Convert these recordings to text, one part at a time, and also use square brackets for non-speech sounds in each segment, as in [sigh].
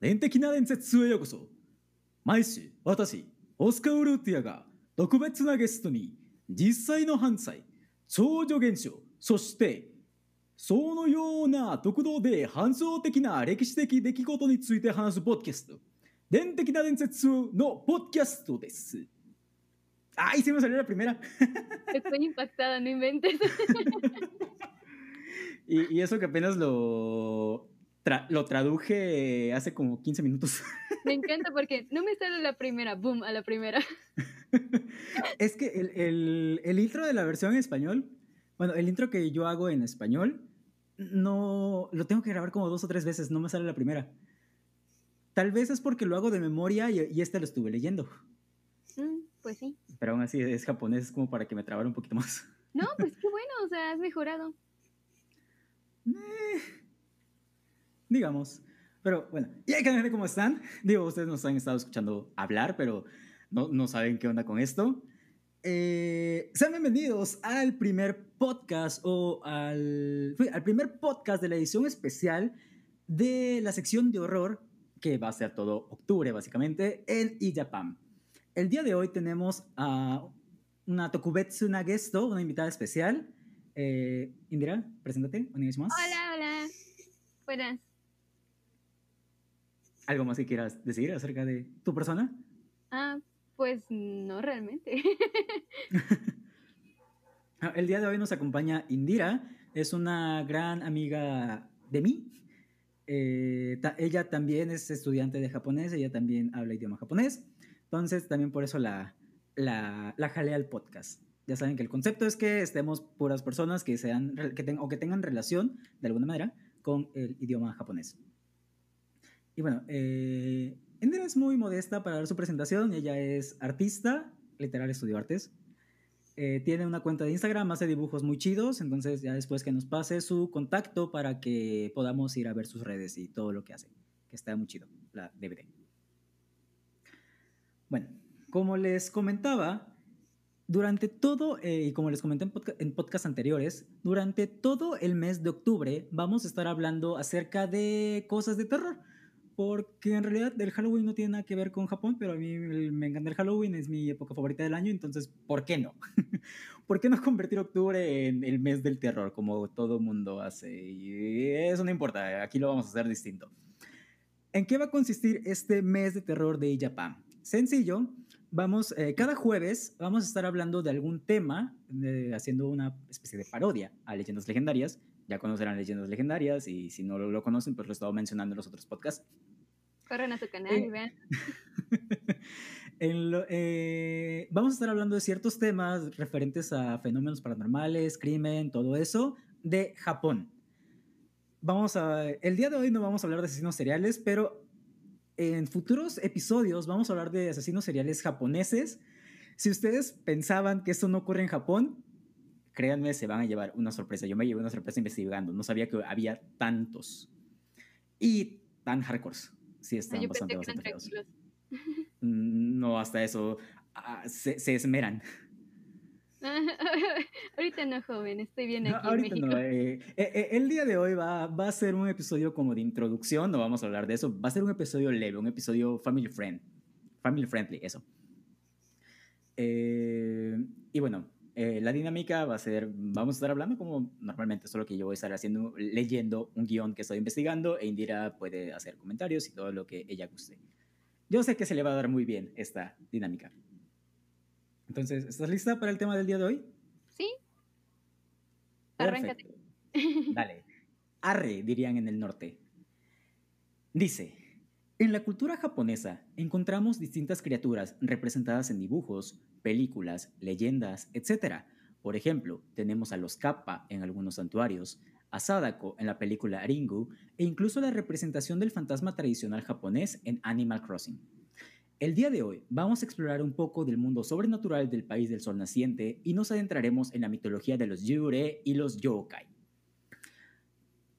連的な伝説へようこそ毎週私オスカー・ウルーティアが特別なゲストに実際の犯罪超女現象そしてそのような特道で反象的な歴史的出来事について話すポッドキャスト伝的な伝説のポッドキャストです。¡Ay, se me salió la primera! Estoy impactada, no inventes. y, y eso que apenas lo, tra lo traduje hace como 15 minutos. [laughs] Me encanta porque no me sale la primera, boom, a la primera. [laughs] es que el, el, el, intro de la versión en español, bueno, el intro que yo hago en español, no lo tengo que grabar como dos o tres veces, no me sale la primera. Tal vez es porque lo hago de memoria y, y este lo estuve leyendo. Mm, pues sí. Pero aún así es japonés, es como para que me trabara un poquito más. No, pues qué bueno, o sea, has mejorado. [laughs] Eh, digamos. Pero bueno, y hay que cómo están. Digo, ustedes nos han estado escuchando hablar, pero no, no saben qué onda con esto. Eh, sean bienvenidos al primer podcast o al, al primer podcast de la edición especial de la sección de horror que va a ser todo octubre básicamente en iJapan. El día de hoy tenemos a una Tokubetsu Nagesto, una invitada especial. Eh, Indira, preséntate, Hola, hola. Buenas. ¿Algo más que quieras decir acerca de tu persona? Ah, pues no realmente. [laughs] El día de hoy nos acompaña Indira, es una gran amiga de mí. Eh, ta ella también es estudiante de japonés, ella también habla idioma japonés. Entonces, también por eso la, la, la jalé al podcast. Ya saben que el concepto es que estemos puras personas que sean que ten, o que tengan relación de alguna manera con el idioma japonés. Y bueno, eh, Indira es muy modesta para dar su presentación. Ella es artista, literal estudió artes. Eh, tiene una cuenta de Instagram, hace dibujos muy chidos. Entonces, ya después que nos pase su contacto para que podamos ir a ver sus redes y todo lo que hace, que está muy chido, la DVD. Bueno, como les comentaba, durante todo, eh, y como les comenté en, podca en podcasts anteriores, durante todo el mes de octubre vamos a estar hablando acerca de cosas de terror. Porque en realidad el Halloween no tiene nada que ver con Japón, pero a mí me encanta el Halloween, es mi época favorita del año, entonces, ¿por qué no? [laughs] ¿Por qué no convertir octubre en el mes del terror, como todo mundo hace? Y eso no importa, aquí lo vamos a hacer distinto. ¿En qué va a consistir este mes de terror de Japan? Sencillo, vamos, eh, cada jueves vamos a estar hablando de algún tema, eh, haciendo una especie de parodia a leyendas legendarias. Ya conocerán leyendas legendarias y si no lo, lo conocen, pues lo he estado mencionando en los otros podcasts. Corren a su canal eh, y vean. [laughs] en lo, vamos a estar hablando de ciertos temas referentes a fenómenos paranormales, crimen, todo eso, de Japón. Vamos a, el día de hoy no vamos a hablar de asesinos seriales, pero en futuros episodios vamos a hablar de asesinos seriales japoneses. Si ustedes pensaban que esto no ocurre en Japón, créanme, se van a llevar una sorpresa. Yo me llevé una sorpresa investigando. No sabía que había tantos. Y tan hardcore. Sí, están Yo bastante, bastante feos. No, hasta eso. ah, se, se esmeran. [laughs] ahorita no, joven, estoy bien No, aquí en ahorita México. no. eh, eh, eh, el día de hoy va, va a ser un episodio como de introducción, no vamos a hablar de eso. Va a ser un episodio leve, un episodio family friend. Family friendly, eso. Eh, y bueno, eh, la dinámica va a ser, vamos a estar hablando como normalmente, solo que yo voy a estar haciendo, leyendo un guion que estoy investigando e Indira puede hacer comentarios y todo lo que ella guste. Yo sé que se le va a dar muy bien esta dinámica. Entonces, ¿estás lista para el tema del día de hoy? ¿Sí? Arráncate. Dale. Arre, dirían en el norte. Dice, en la cultura japonesa encontramos distintas criaturas representadas en dibujos, películas, leyendas, etc. Por ejemplo, tenemos a los kappa en algunos santuarios, a Sadako en la película Ringu e incluso la representación del fantasma tradicional japonés en Animal Crossing. El día de hoy vamos a explorar un poco del mundo sobrenatural del país del sol naciente y nos adentraremos en la mitología de los yure y los yokai.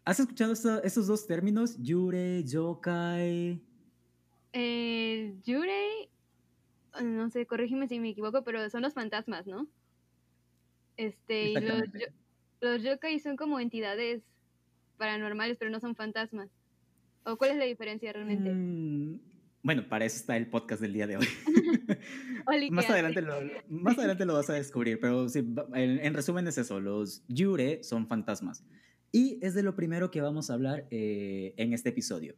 ¿Has escuchado esto- estos dos términos? Yure, yokai. Eh, Yurei, no sé, corrígeme si me equivoco, pero son los fantasmas, ¿no? Este, y los, Exactamente. yo- los yokai son como entidades paranormales, pero no son fantasmas. ¿O cuál es la diferencia realmente? Mm, bueno, para eso está el podcast del día de hoy. [laughs] [laughs] más, adelante lo, más adelante lo [laughs] vas a descubrir, pero sí, en, resumen es eso, los Yure son fantasmas. Y es de lo primero que vamos a hablar eh, en este episodio.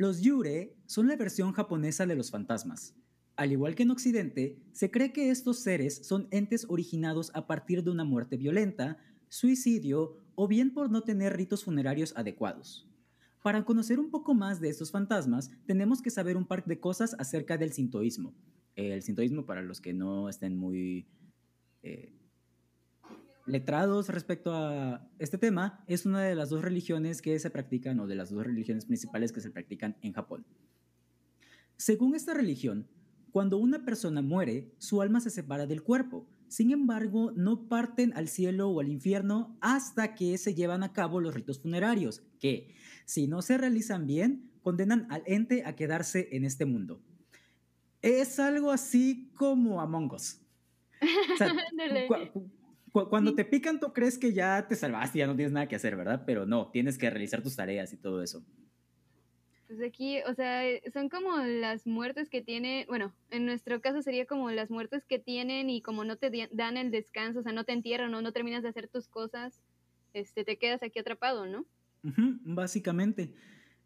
Los Yure son la versión japonesa de los fantasmas. Al igual que en Occidente, se cree que estos seres son entes originados a partir de una muerte violenta, suicidio o bien por no tener ritos funerarios adecuados. Para conocer un poco más de estos fantasmas, tenemos que saber un par de cosas acerca del sintoísmo. El sintoísmo, para los que no estén muy eh, letrados respecto a este tema, es una de las dos religiones que se practican, o de las dos religiones principales que se practican en Japón. Según esta religión, cuando una persona muere, su alma se separa del cuerpo. Sin embargo, no parten al cielo o al infierno hasta que se llevan a cabo los ritos funerarios, que, si no se realizan bien, condenan al ente a quedarse en este mundo. Es algo así como Among Us. [laughs] cuando te pican, tú crees que ya te salvaste, ya no tienes nada que hacer, ¿verdad? Pero no, tienes que realizar tus tareas y todo eso. Pues aquí, o sea, eh, son como las muertes que tiene, bueno, en nuestro caso sería como las muertes que tienen y como no te dan el descanso, o sea, no te entierran o no terminas de hacer tus cosas, este, te quedas aquí atrapado, ¿no? básicamente.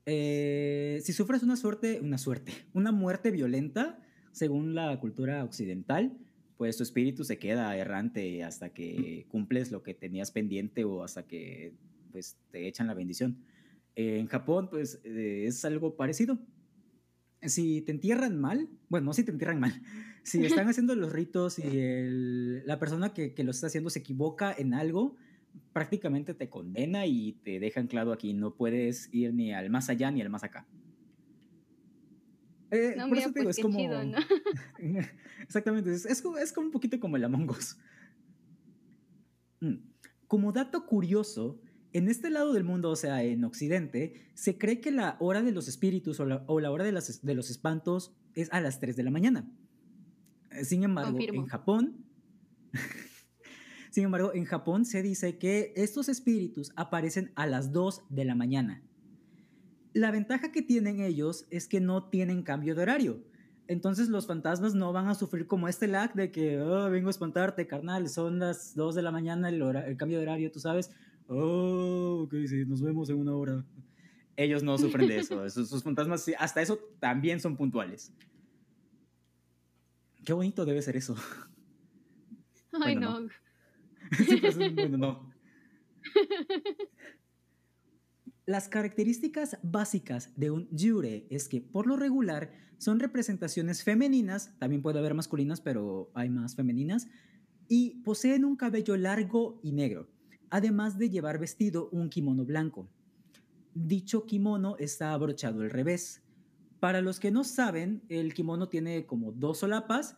Eh, si sufres una suerte, una suerte, una muerte violenta, según la cultura occidental, pues tu espíritu se queda errante hasta que cumples lo que tenías pendiente o hasta que pues te echan la bendición en Japón, pues eh, es algo parecido. Si te entierran mal, bueno, no si te entierran mal, [laughs] si están [laughs] haciendo los ritos y la persona que, que lo está haciendo se equivoca en algo, prácticamente te condena y te deja anclado aquí. No puedes ir ni al más allá ni al más acá. Eh, no, por eso te digo, pues, es como. [laughs] Exactamente, es, es, es, como un poquito como el Among Us. Mm. Como dato curioso, en este lado del mundo, o sea, en Occidente, se cree que la hora de los espíritus o la, hora de, de, los espantos es a las 3 de la mañana. Eh, sin embargo, en Japón, [laughs] sin embargo, en Japón se dice que estos espíritus aparecen a las 2 de la mañana. La ventaja que tienen ellos es que no tienen cambio de horario. Entonces los fantasmas no van a sufrir como este lag de que oh, vengo a espantarte, carnal, son las 2 de la mañana el, el cambio de horario, tú sabes oh, ok, sí, nos vemos en una hora. Ellos no sufren de eso. [laughs] Sus, fantasmas, hasta eso también son puntuales. Qué bonito debe ser eso. Ay, no. bueno, no. [laughs] [laughs] Las características básicas de un yure es que por lo regular son representaciones femeninas, también puede haber masculinas, pero hay más femeninas, y poseen un cabello largo y negro además de llevar vestido un kimono blanco. Dicho kimono está abrochado al revés. Para los que no saben, el kimono tiene como dos solapas.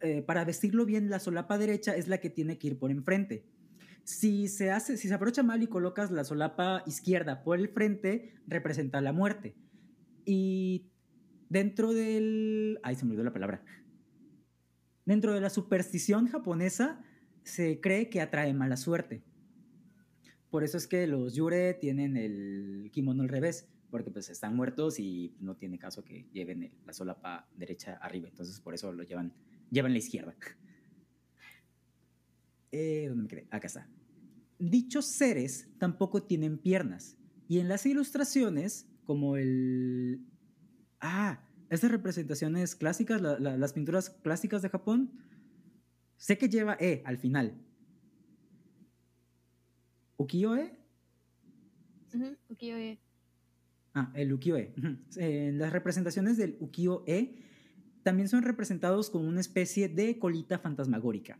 Eh, para vestirlo bien, la solapa derecha es la que tiene que ir por enfrente. Si se, hace, si se abrocha mal y colocas la solapa izquierda por el frente, representa la muerte. Y dentro del... Ay, se me olvidó la palabra. Dentro de la superstición japonesa, se cree que atrae mala suerte. Por eso es que los yure tienen el kimono al revés, porque pues están muertos y no tiene caso que lleven la solapa derecha arriba. Entonces por eso lo llevan, llevan la izquierda. Eh, ¿Dónde me quedé? Acá está. Dichos seres tampoco tienen piernas. Y en las ilustraciones, como el... Ah, esas representaciones clásicas, las pinturas clásicas de Japón, sé que lleva E al final, ukiyo-e. ukiyo-e. Ah, el ukiyo-e. En las representaciones del ukiyo-e también son representados con una especie de colita fantasmagórica.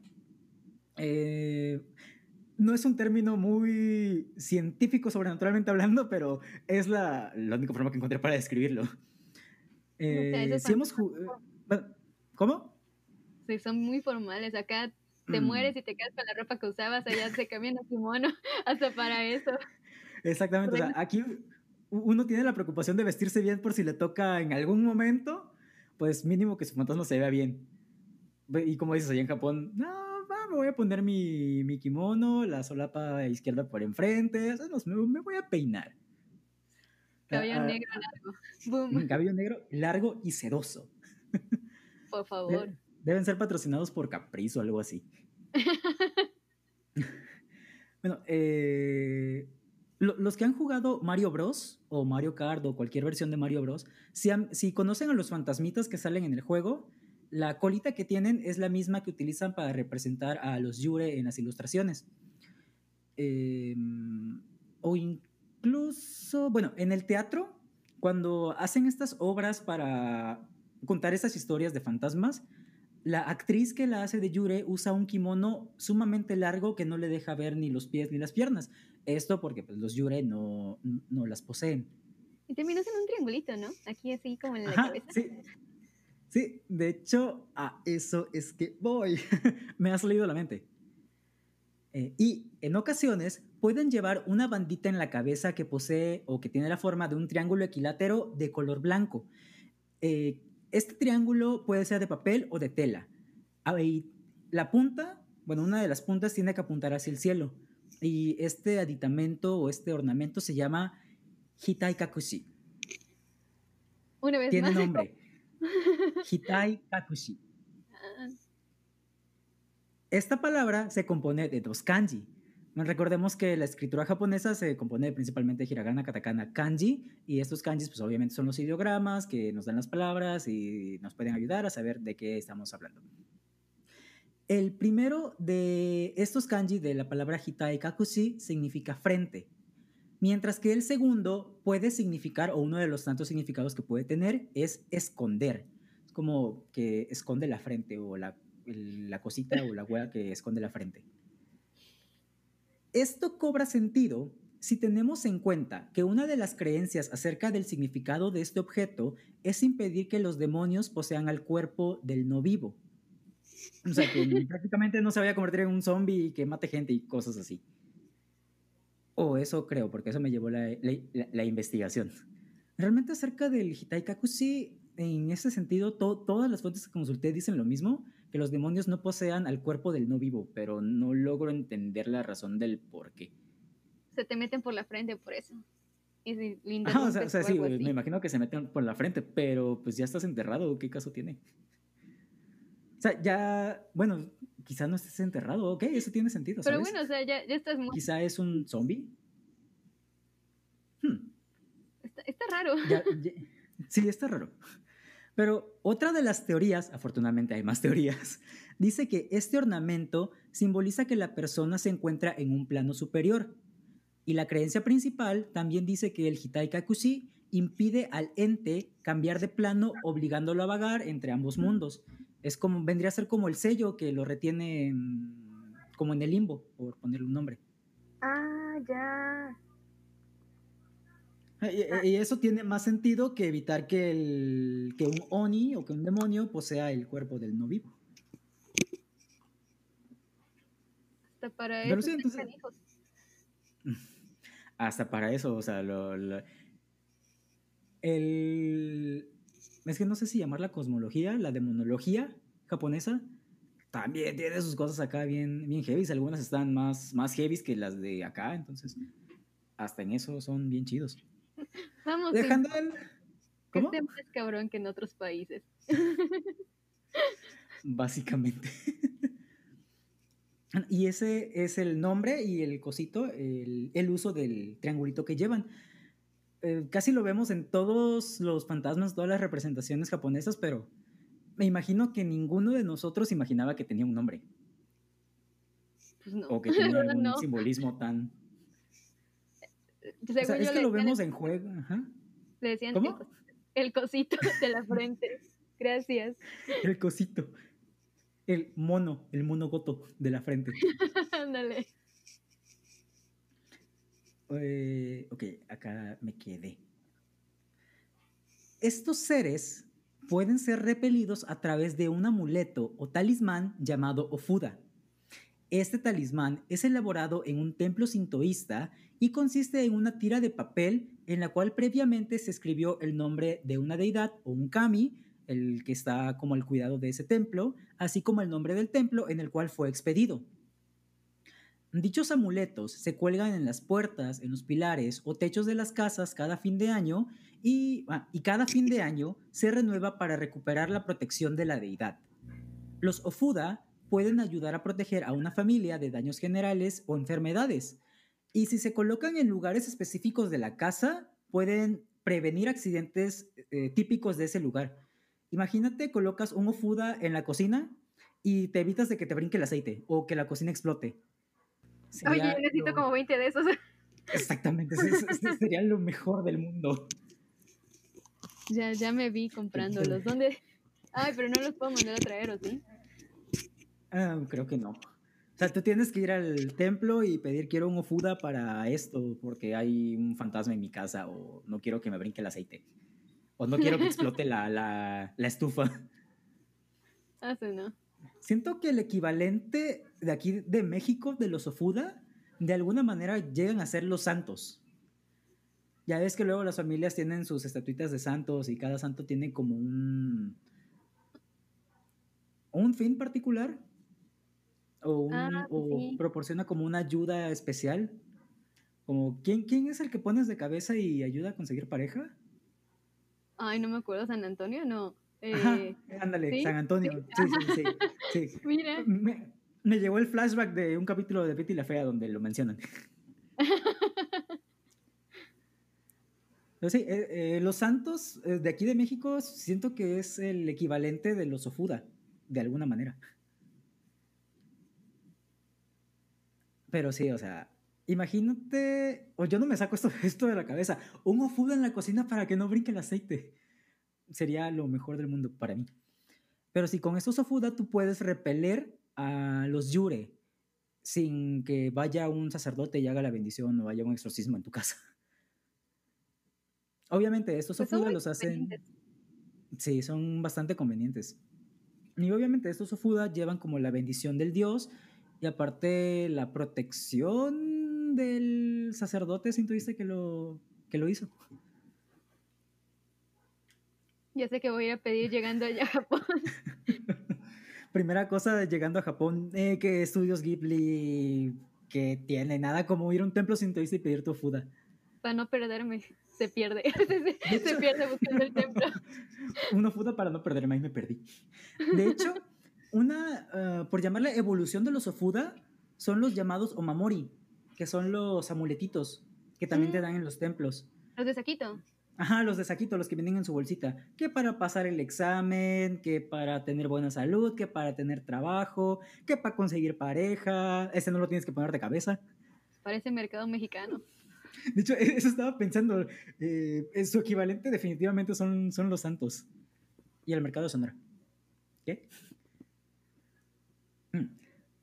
Eh, no es un término muy científico, sobrenaturalmente hablando, pero es la, la única forma que encontré para describirlo. Eh, si hemos ¿Cómo? Sí, son muy formales. Acá te mm. mueres y te quedas con la ropa que usabas, allá se cambian a kimono [laughs] hasta para eso. Exactamente, o sea, aquí uno tiene la preocupación de vestirse bien por si le toca en algún momento, pues mínimo que su fantasma se vea bien. Y como dices allá en Japón, no, me voy a poner mi, mi kimono, la solapa izquierda por enfrente, me, me voy a peinar. Cabello negro largo. [laughs] Boom. Cabello negro largo y sedoso. [laughs] Por favor. Deben ser patrocinados por Caprizo o algo así. [laughs] bueno, eh, los que han jugado Mario Bros. o Mario Kart o cualquier versión de Mario Bros., si, si conocen a los fantasmitas que salen en el juego, la colita que tienen es la misma que utilizan para representar a los Yure en las ilustraciones. Em, o incluso, bueno, en el teatro, cuando hacen estas obras para contar esas historias de fantasmas, la actriz que la hace de Yure usa un kimono sumamente largo que no le deja ver ni los pies ni las piernas. Esto porque pues, los Yure no, no las poseen. Y terminas en un triangulito, ¿no? Aquí así como en la cabeza. Sí. Sí, de hecho, a eso es que voy. [laughs] Me ha salido la mente. Eh, y en ocasiones pueden llevar una bandita en la cabeza que posee o que tiene la forma de un triángulo equilátero de color blanco. Eh, este triángulo puede ser de papel o de tela. Y la punta, bueno, una de las puntas tiene que apuntar hacia el cielo. Y este aditamento o este ornamento se llama Hitai Kakushi. Una vez Tiene nombre. Hitai Kakushi. Esta palabra se compone de dos kanji. Recordemos que la escritura japonesa se compone principalmente de hiragana, katakana, kanji, y estos kanjis pues obviamente son los ideogramas que nos dan las palabras y nos pueden ayudar a saber de qué estamos hablando. El primero de estos kanji de la palabra hitai kakushi significa frente, mientras que el segundo puede significar, o uno de los tantos significados que puede tener, es esconder. Es como que esconde la frente o la la cosita o la hueá que esconde la frente. Esto cobra sentido si tenemos en cuenta que una de las creencias acerca del significado de este objeto es impedir que los demonios posean al cuerpo del no vivo. O sea, que [laughs] prácticamente no se vaya a convertir en un zombie que mate gente y cosas así. O eso creo, porque eso me llevó la, la, investigación. Realmente acerca del Hitaikaku, sí, en ese sentido, todas las fuentes que consulté dicen lo mismo, que los demonios no posean al cuerpo del no vivo, pero no logro entender la razón del por qué. Se te meten por la frente por eso. Es lindo. o sea, sí, me imagino que se meten por la frente, pero pues ya estás enterrado, ¿qué caso tiene? O sea, ya, bueno, quizá no estés enterrado, ok, eso tiene sentido. Pero bueno, o sea, ya, estás muy... Quizá es un zombie. Hmm. Está, raro. [laughs] sí, está raro. Pero otra de las teorías, afortunadamente hay más teorías, [laughs] dice que este ornamento simboliza que la persona se encuentra en un plano superior. Y la creencia principal también dice que el Hitai Kakushi impide al ente cambiar de plano obligándolo a vagar entre ambos mundos. Es como vendría a ser como el sello que lo retiene como en el limbo, por ponerle un nombre. Ah, ya. Ah. Y, eso tiene más sentido que evitar que, el, que un Oni o que un demonio posea el cuerpo del no vivo. Hasta para eso. [laughs] hasta para eso, o sea, lo, el, es que no sé si llamar la cosmología, la demonología japonesa, también tiene sus cosas acá bien, bien heavy. Algunas están más, más heavy que las de acá, entonces hasta en eso son bien chidos. Vamos. Dejando el... ¿Cómo? Este más cabrón que en otros países. [laughs] Básicamente. [laughs] y ese es el nombre y el cosito, el, el uso del triangulito que llevan. Eh, casi lo vemos en todos los fantasmas, todas las representaciones japonesas, pero me imagino que ninguno de nosotros imaginaba que tenía un nombre. Pues no. O que [laughs] tenía algún simbolismo tan es que lo vemos en juego. Le decían El, cosito de la frente. [laughs] Gracias. El cosito. El mono, el mono goto de la frente. [laughs] Ándale. Eh, ok, acá me quedé. Estos seres pueden ser repelidos a través de un amuleto o talismán llamado Ofuda. Este talismán es elaborado en un templo sintoísta y consiste en una tira de papel en la cual previamente se escribió el nombre de una deidad o un kami, el que está como al cuidado de ese templo, así como el nombre del templo en el cual fue expedido. Dichos amuletos se cuelgan en las puertas, en los pilares o techos de las casas cada fin de año y, ah, y cada fin de año se renueva para recuperar la protección de la deidad. Los Ofuda pueden ayudar a proteger a una familia de daños generales o enfermedades. Y si se colocan en lugares específicos de la casa, pueden prevenir accidentes eh, típicos de ese lugar. Imagínate, colocas un Ofuda en la cocina y te evitas de que te brinque el aceite o que la cocina explote. Oye, yo necesito como 20 de esos. Exactamente, ese, sería lo mejor del mundo. Ya, ya me vi comprándolos. ¿Dónde? Ay, pero no los puedo mandar a traer, ¿o sí? Ah, creo que no. O sea, tú tienes que ir al templo y pedir quiero un ofuda para esto, porque hay un fantasma en mi casa, o no quiero que me brinque el aceite, o no quiero que explote la, la, la estufa. [laughs] Ah, sí, no. Siento que el equivalente de aquí de México de los Ofuda, de alguna manera llegan a ser los santos. Ya ves que luego las familias tienen sus estatuitas de santos y cada santo tiene como un un fin particular o, ah, proporciona como una ayuda especial. Como ¿quién, ¿quién es el que pones de cabeza y ayuda a conseguir pareja? Ay, no me acuerdo, San Antonio, no. Eh, ándale, San Antonio. [laughs] Sí, sí, sí. [laughs] Mira. Me, me, llegó el flashback de un capítulo de Betty la Fea donde lo mencionan. [laughs] sí, eh, eh, los santos de aquí de México siento que es el equivalente de los Ofuda, de alguna manera. Pero sí, o sea, imagínate, o yo no me saco esto, esto de la cabeza, un Ofuda en la cocina para que no brinque el aceite sería lo mejor del mundo para mí. Pero si con estos Ofuda tú puedes repeler a los Yure sin que vaya un sacerdote y haga la bendición o haya un exorcismo en tu casa. Obviamente, estos pues Ofuda los hacen. Sí, son bastante convenientes. Y obviamente, estos Ofuda llevan como la bendición del Dios y aparte la protección del sacerdote, si tuviste que lo, que lo hizo. Ya sé que voy a pedir llegando allá a Japón. [laughs] Primera cosa llegando a Japón, eh, que estudios Ghibli que tiene nada como ir a un templo sintoísta y pedir tu fuda. Para no perderme, se pierde. [laughs] se, pierde buscando el templo. [laughs] Una fuda para no perderme, ahí me perdí. De hecho, una, ah, por llamarle evolución de los ofuda, son los llamados omamori, que son los amuletitos que también te mm. dan en los templos. Los de Saquito. Ajá, los de saquito, los que vienen en su bolsita. Que para pasar el examen, que para tener buena salud, que para tener trabajo, que para conseguir pareja. Ese no lo tienes que poner de cabeza. Parece mercado mexicano. [laughs] De hecho, e-, eso estaba pensando. Eh, su equivalente definitivamente son, son los santos. Y el mercado de Sonora. ¿Qué? Mm.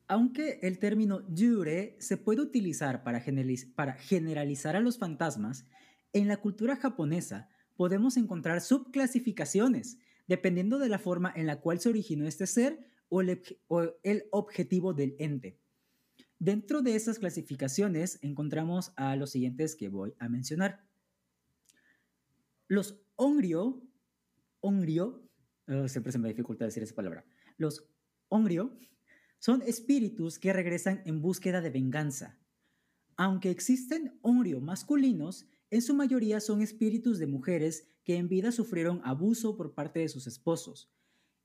Aunque el término yure se puede utilizar para, para generalizar a los fantasmas, en la cultura japonesa podemos encontrar subclasificaciones dependiendo de la forma en la cual se originó este ser o el, objetivo del ente. Dentro de esas clasificaciones encontramos a los siguientes que voy a mencionar. Los onryo, oh, siempre se me dificulta decir esa palabra. Los onryo son espíritus que regresan en búsqueda de venganza. Aunque existen onryo masculinos, en su mayoría son espíritus de mujeres que en vida sufrieron abuso por parte de sus esposos.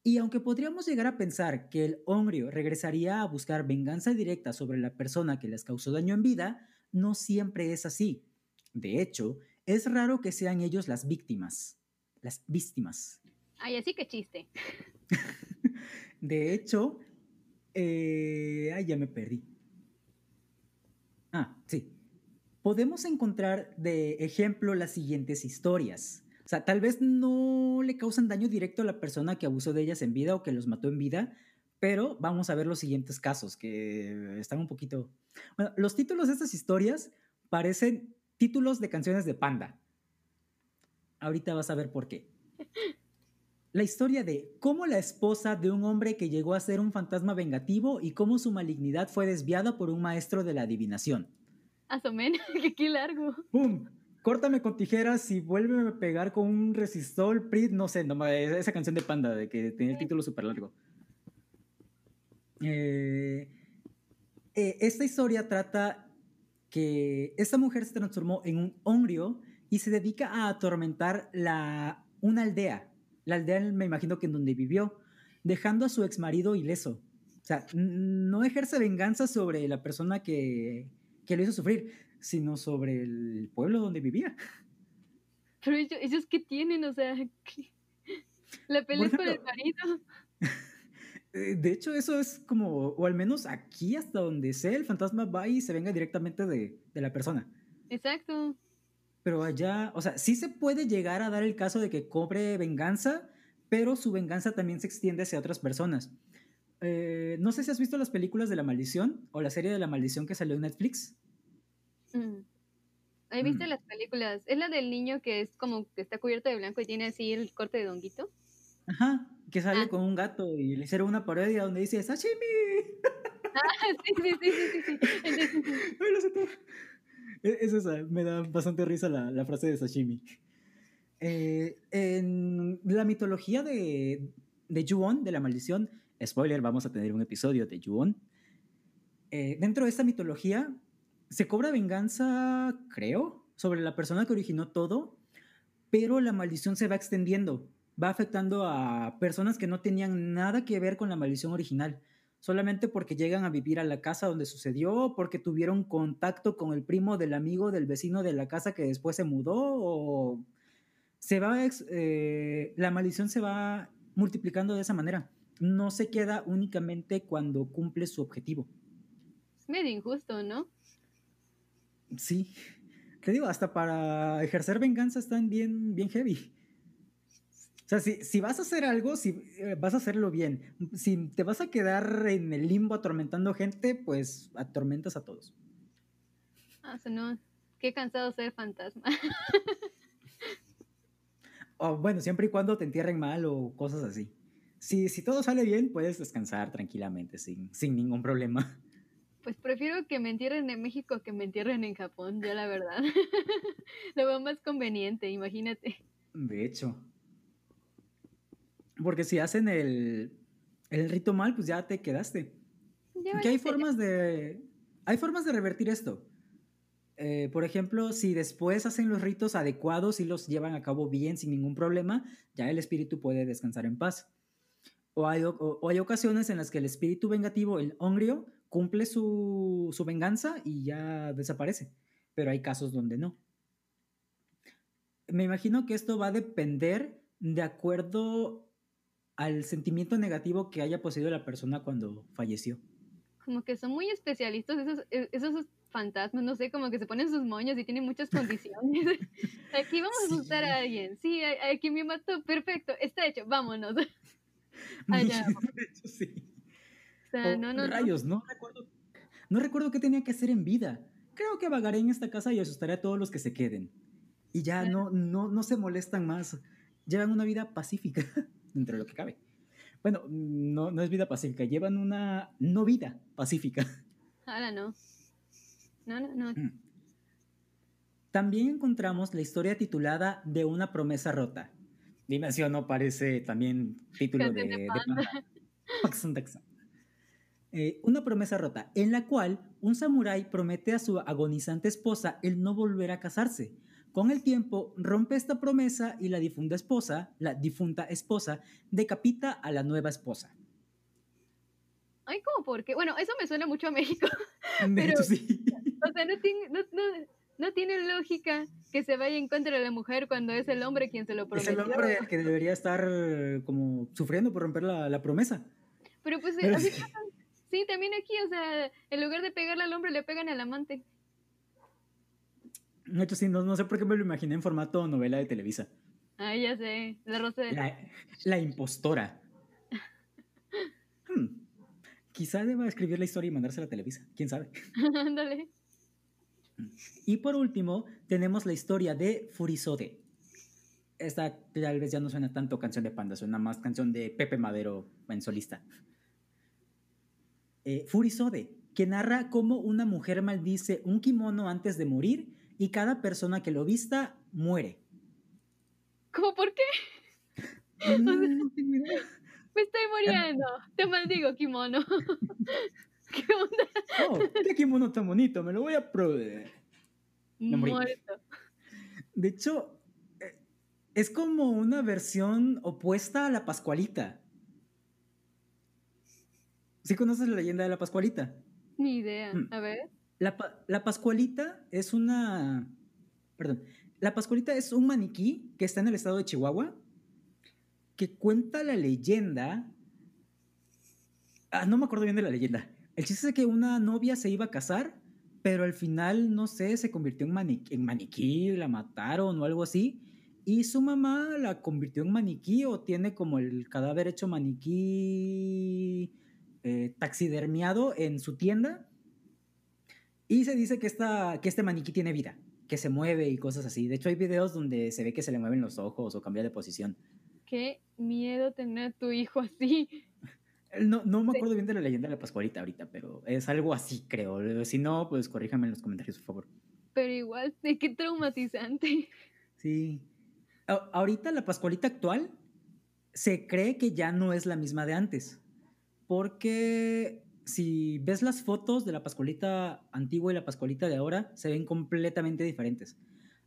Y aunque podríamos llegar a pensar que el hombrio regresaría a buscar venganza directa sobre la persona que les causó daño en vida, no siempre es así. De hecho, es raro que sean ellos las víctimas. Las víctimas. Ay, así que chiste. [laughs] de hecho, eh, ay, ya me perdí. Ah, sí podemos encontrar de ejemplo las siguientes historias. O sea, tal vez no le causan daño directo a la persona que abusó de ellas en vida o que los mató en vida, pero vamos a ver los siguientes casos que están un poquito... Bueno, los títulos de estas historias parecen títulos de canciones de Panda. Ahorita vas a ver por qué. [laughs] La historia de cómo la esposa de un hombre que llegó a ser un fantasma vengativo y cómo su malignidad fue desviada por un maestro de la adivinación. Asomen, [laughs] que qué largo. ¡Pum! Córtame con tijeras y vuélveme a pegar con un resistor, Prit, no sé, no, esa canción de Panda, de que tiene el título súper largo. Eh, Eh, esta historia trata que esta mujer se transformó en un hongrio y se dedica a atormentar la, una aldea. La aldea, me imagino que en donde vivió, dejando a su exmarido ileso. O sea, no ejerce venganza sobre la persona que, que lo hizo sufrir, sino sobre el pueblo donde vivía. Pero ellos, qué tienen, o sea, la pelea con el marido. [laughs] Eh, de hecho, eso es como, o al menos aquí hasta donde sé, el fantasma va y se venga directamente de, de la persona. Exacto. Pero allá, o sea, sí se puede llegar a dar el caso de que cobre venganza, pero su venganza también se extiende hacia otras personas. Eh, no sé si has visto las películas de La Maldición o la serie de La Maldición que salió en Netflix. Mm. He visto mm. las películas. Es la del niño que es como que está cubierto de blanco y tiene así el corte de donguito. Ajá, que sale ah. con un gato y le hicieron una parodia donde dice ¡Sashimi! Ah, [laughs] sí, sí, sí, sí, sí. [laughs] Ay, lo sé todo. E, es esa, me da bastante risa la, la frase de sashimi. Eh, en la mitología de, de Yuon, de la maldición, spoiler, vamos a tener un episodio de Yuon. Eh, dentro de esta mitología se cobra venganza, creo, sobre la persona que originó todo, pero la maldición se va extendiendo, va afectando a personas que no tenían nada que ver con la maldición original, solamente porque llegan a vivir a la casa donde sucedió, porque tuvieron contacto con el primo del amigo del vecino de la casa que después se mudó, o se va, eh, la maldición se va multiplicando de esa manera no se queda únicamente cuando cumple su objetivo. Es medio injusto, ¿no? Sí. Te digo, hasta para ejercer venganza están bien, bien heavy. O sea, si, vas a hacer algo, si eh, vas a hacerlo bien. Si te vas a quedar en el limbo atormentando gente, pues atormentas a todos. Ah, no. Qué cansado ser fantasma. o bueno, siempre y cuando te entierren mal o cosas así si, si todo sale bien, puedes descansar tranquilamente, sin, sin ningún problema. [laughs] Pues prefiero que me entierren en México que me entierren en Japón, ya la verdad. [laughs] Lo veo más conveniente, imagínate. De hecho. Porque si hacen el, el rito mal, pues ya te quedaste. que hay formas de. Hay formas de revertir esto. Eh, por ejemplo, si después hacen los ritos adecuados y los llevan a cabo bien, sin ningún problema, ya el espíritu puede descansar en paz. O hay, hay, ocasiones en las que el espíritu vengativo, el hongrio, cumple su, su venganza y ya desaparece. Pero hay casos donde no. Me imagino que esto va a depender de acuerdo al sentimiento negativo que haya poseído la persona cuando falleció. Como que son muy especialistas esos, e, esos fantasmas, no sé, como que se ponen sus moños y tienen muchas condiciones. [laughs] aquí vamos a asustar a alguien. Sí, aquí me mató, perfecto, está hecho, vámonos. [laughs] [laughs] sí. no, no, rayos, no. recuerdo, no recuerdo qué tenía que hacer en vida. Creo que vagaré en esta casa y asustaré a todos los que se queden. Y ya no, no, no se molestan más. Llevan una vida pacífica, [laughs] dentro de lo que cabe. Bueno, no, no es vida pacífica, llevan una no vida pacífica. Ahora no. No, no, no. Mm. También encontramos la historia titulada De una promesa rota, Dimensión no parece también título de, de, eh, una promesa rota, en la cual un samurái promete a su agonizante esposa el no volver a casarse. Con el tiempo, rompe esta promesa y la difunta esposa, la difunta esposa, decapita a la nueva esposa. Ay, ¿cómo por qué? Bueno, eso me suena mucho a México. [laughs] pero, sí. O sea, no, tiene, no, no tiene lógica que se vaya en contra de la mujer cuando es el hombre quien se lo prometió. Es el hombre que debería estar como sufriendo por romper la, promesa. Pero pues sí. también aquí, o sea, en lugar de pegarle al hombre le pegan al amante. De hecho, sí, no, sé por qué me lo imaginé en formato novela de Televisa. Ah, ya sé, la rosa de... La, la impostora. [laughs] Hmm. Quizá deba escribir la historia y mandársela a Televisa, quién sabe. Ándale. Y por último, tenemos la historia de Furisode. Esta tal vez ya no suena tanto canción de panda, suena más canción de Pepe Madero en solista. Eh, Furisode, que narra cómo una mujer maldice un kimono antes de morir y cada persona que lo vista muere. ¿Cómo por qué? [laughs] [laughs] me estoy muriendo. Te maldigo, kimono. [laughs] ¿Qué onda? Oh, qué kimono tan bonito, me lo voy a probar. No. Muerto. De hecho, eh, es como una versión opuesta a la Pascualita. ¿Sí conoces la leyenda de la Pascualita? Ni idea. Mm. A ver. La, la Pascualita es una... Perdón. La Pascualita es un maniquí que está en el estado de Chihuahua que cuenta la leyenda... Ah, no me acuerdo bien de la leyenda. El chiste es que una novia se iba a casar, pero al final, no sé, se convirtió en, maniquí, la mataron o algo así. Y su mamá la convirtió en maniquí o tiene como el cadáver hecho maniquí eh, taxidermiado en su tienda. Y se dice que, esta, que este maniquí tiene vida, que se mueve y cosas así. De hecho, hay videos donde se ve que se le mueven los ojos o cambia de posición. Qué miedo tener a tu hijo así. No, no me Sí. acuerdo bien de la leyenda de la Pascualita ahorita, pero es algo así, creo. Si no, pues corríjame en los comentarios, por favor. Pero igual, qué traumatizante. Sí. A- ahorita la Pascualita actual se cree que ya no es la misma de antes. Porque si ves las fotos de la Pascualita antigua y la Pascualita de ahora, se ven completamente diferentes.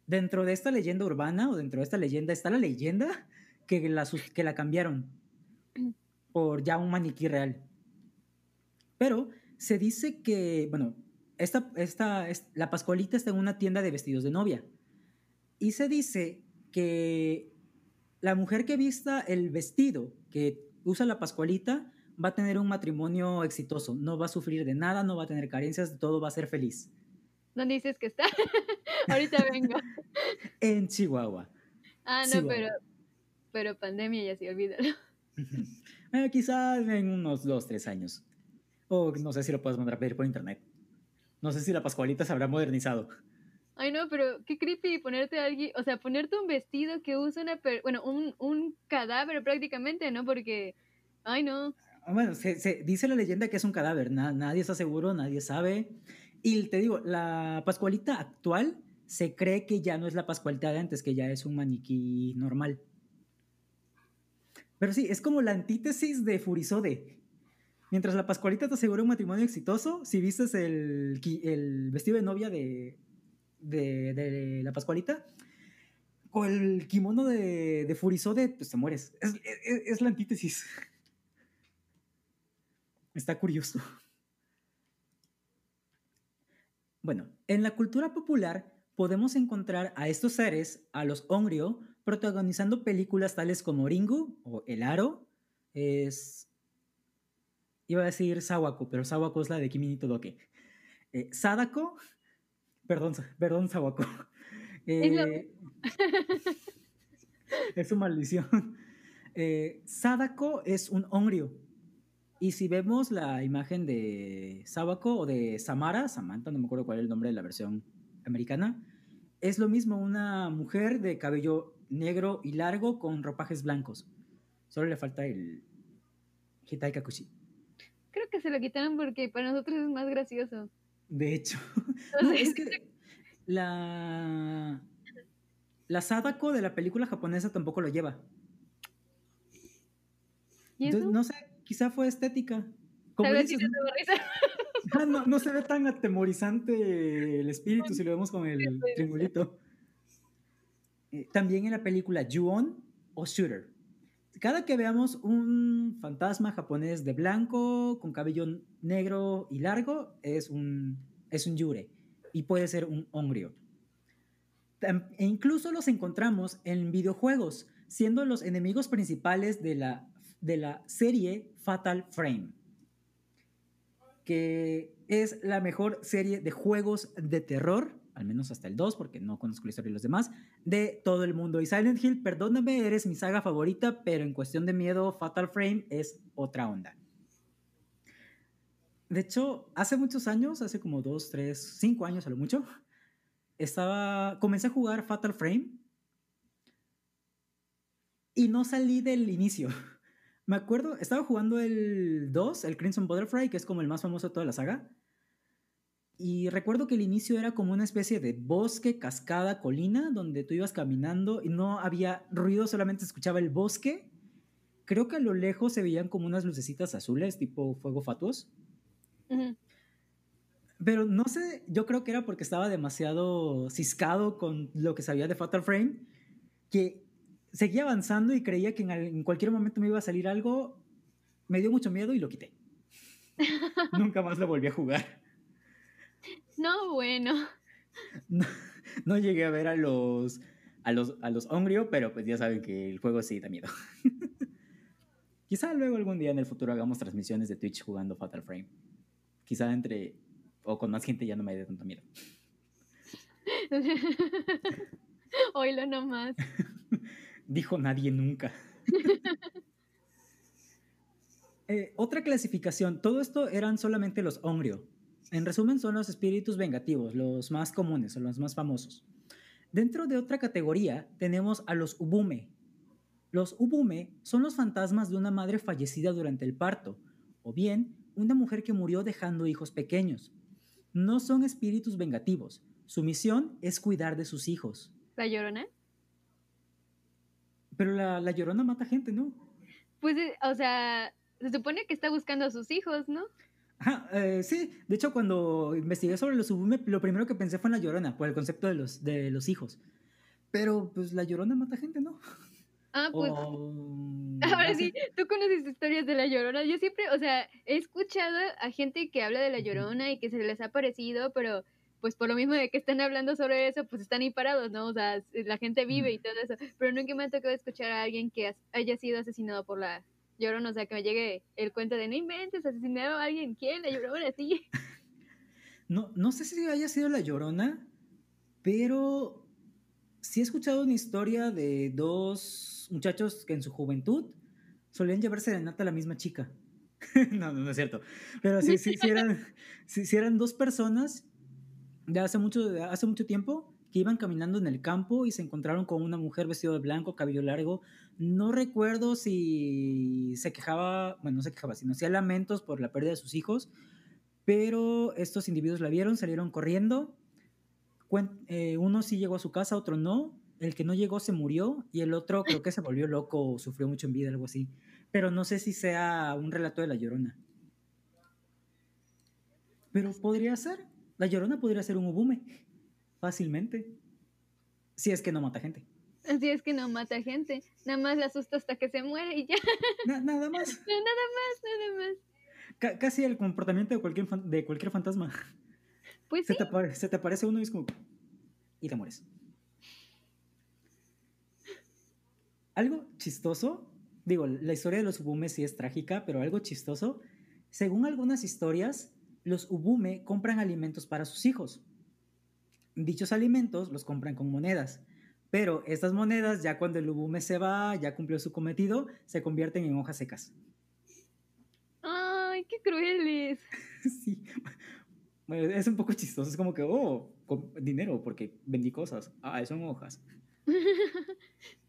Dentro de esta leyenda urbana o dentro de esta leyenda está la leyenda que la, que la cambiaron por ya un maniquí real. Pero se dice que, bueno, esta, esta, es- la Pascualita está en una tienda de vestidos de novia. Y se dice que la mujer que vista el vestido que usa la Pascualita va a tener un matrimonio exitoso. No va a sufrir de nada, no va a tener carencias, todo va a ser feliz. ¿Dónde dices que está? [laughs] Ahorita vengo. En Chihuahua. Ah, no, bueno. pero, pero pandemia ya sí, olvídalo. Eh, quizás en unos dos, tres años. O no sé si lo puedes mandar a pedir por internet. No sé si la Pascualita se habrá modernizado. Ay, no, pero qué creepy ponerte a alguien, o sea, ponerte un vestido que usa una, per- bueno, un, un cadáver prácticamente, ¿no? Porque, ay, no. Bueno, se, se- dice la leyenda que es un cadáver, na- nadie está seguro, nadie sabe. Y te digo, la Pascualita actual se cree que ya no es la Pascualita de antes, que ya es un maniquí normal. Pero sí, es como la antítesis de Furisode. Mientras la Pascualita te asegura un matrimonio exitoso, si vistes el, el vestido de novia de, de, la Pascualita, con el kimono de, de Furisode, pues te mueres. Es, es- es la antítesis. Está curioso. Bueno, en la cultura popular podemos encontrar a estos seres, a los Onryo, protagonizando películas tales como Ringu o El Aro. Es. Iba a decir Sawako, pero Sawako es la de Kimi ni Todoke. Eh, Sadako. Perdón, perdón, Sawako. [laughs] Es lo Eh, [laughs] es su maldición. [laughs] Eh, Sadako es un Onryo. Y si vemos la imagen de Sawako o de Samara, Samantha, no me acuerdo cuál es el nombre de la versión americana, es lo mismo, una mujer de cabello negro y largo con ropajes blancos. Solo le falta el Hitai Kakushi. Creo que se lo quitaron porque para nosotros es más gracioso. De hecho, [laughs] no, es que la, la Sadako de la película japonesa tampoco lo lleva. ¿Y Entonces, no sé, quizá fue estética. Como dices. [laughs] Ah, no, no se ve tan atemorizante el espíritu [laughs] si lo vemos con el triangulito. Eh, también en la película Ju-On o Shooter. Cada que veamos un fantasma japonés de blanco, con cabello negro y largo, es un, es un yure y puede ser un. Tam- E incluso los encontramos en videojuegos, siendo los enemigos principales de la, de la serie Fatal Frame que es la mejor serie de juegos de terror, al menos hasta el 2, porque no conozco la historia de los demás, de todo el mundo. Y Silent Hill, perdóname, eres mi saga favorita, pero en cuestión de miedo, Fatal Frame es otra onda. De hecho, hace muchos años, hace como 2, 3, 5 años a lo mucho, estaba, comencé a jugar Fatal Frame y no salí del inicio. [laughs] Me acuerdo, estaba jugando el 2, el Crimson Butterfly, que es como el más famoso de toda la saga. Y recuerdo que el inicio era como una especie de bosque, cascada, colina, donde tú ibas caminando y no había ruido, solamente escuchaba el bosque. Creo que a lo lejos se veían como unas lucecitas azules, tipo fuego fatuos. Pero no sé, yo creo que era porque estaba demasiado ciscado con lo que sabía de Fatal Frame, que seguía avanzando y creía que en, cualquier momento me iba a salir algo, me dio mucho miedo y lo quité. [laughs] Nunca más lo volví a jugar. No, bueno. No, llegué a ver a los a los a los Ongrio, pero pues ya saben que el juego sí da miedo. [laughs] Quizá luego algún día en el futuro hagamos transmisiones de Twitch jugando Fatal Frame. Quizá entre o con más gente ya no me dé tanto miedo. [laughs] Oílo nomás. [laughs] Dijo nadie nunca. Eh, otra clasificación, todo esto eran solamente los Ongrio. En resumen, son los espíritus vengativos, los más comunes o los más famosos. Dentro de otra categoría tenemos a los Ubume. Los Ubume son los fantasmas de una madre fallecida durante el parto, o bien una mujer que murió dejando hijos pequeños no son espíritus vengativos. Su misión es cuidar de sus hijos. ¿La llorona? Pero la, llorona mata gente, ¿no? Pues, eh, o sea, se supone que está buscando a sus hijos, ¿no? Ajá, eh, sí. De hecho, cuando investigué sobre los subume, lo primero que pensé fue en la llorona, por el concepto de los, de los hijos. Pero, pues, la llorona mata gente, ¿no? Ah, [laughs] pues. [laughs] Ahora sí, tú conoces historias de la llorona. Yo siempre, o sea, he escuchado a gente que habla de la llorona y que se les ha parecido, pero pues por lo mismo de que están hablando sobre eso, pues están ahí parados, ¿no? O sea, la gente vive y todo eso. Pero nunca me ha tocado escuchar a alguien que haya sido asesinado por la llorona. O sea, que me llegue el cuento de no inventes, asesinado a alguien. ¿Quién? La llorona, sí. [laughs] No, no sé si haya sido la llorona, pero sí he escuchado una historia de dos muchachos que en su juventud solían llevarse de nata a la misma chica. [laughs] no, no, es cierto. Pero sí, sí, eran, eran dos personas de hace mucho, de hace mucho tiempo que iban caminando en el campo y se encontraron con una mujer vestida de blanco, cabello largo. No recuerdo si se quejaba, bueno, no se quejaba, sino hacía lamentos por la pérdida de sus hijos, pero estos individuos la vieron, salieron corriendo. Eh, uno sí llegó a su casa, otro no, el que no llegó se murió y el otro creo que se volvió loco o sufrió mucho en vida, algo así. Pero no sé si sea un relato de La Llorona. Pero podría ser. La Llorona podría ser un ubume. Fácilmente. Si es que no mata gente. Si es que no mata gente. Nada más la asusta hasta que se muere y ya. [laughs] nada más. nada más, nada más. casi el comportamiento de cualquier, de cualquier fantasma. Pues se Te se te aparece uno y es como... Y te mueres. Algo chistoso, digo, la historia de los Ubume sí es trágica, pero algo chistoso, según algunas historias, los Ubume compran alimentos para sus hijos. Dichos alimentos los compran con monedas, pero estas monedas ya cuando el Ubume se va, ya cumplió su cometido, se convierten en hojas secas. ¡Ay, qué crueles! [laughs] sí. es un poco chistoso, es como que, oh, dinero, porque vendí cosas. Ah, son hojas. [laughs]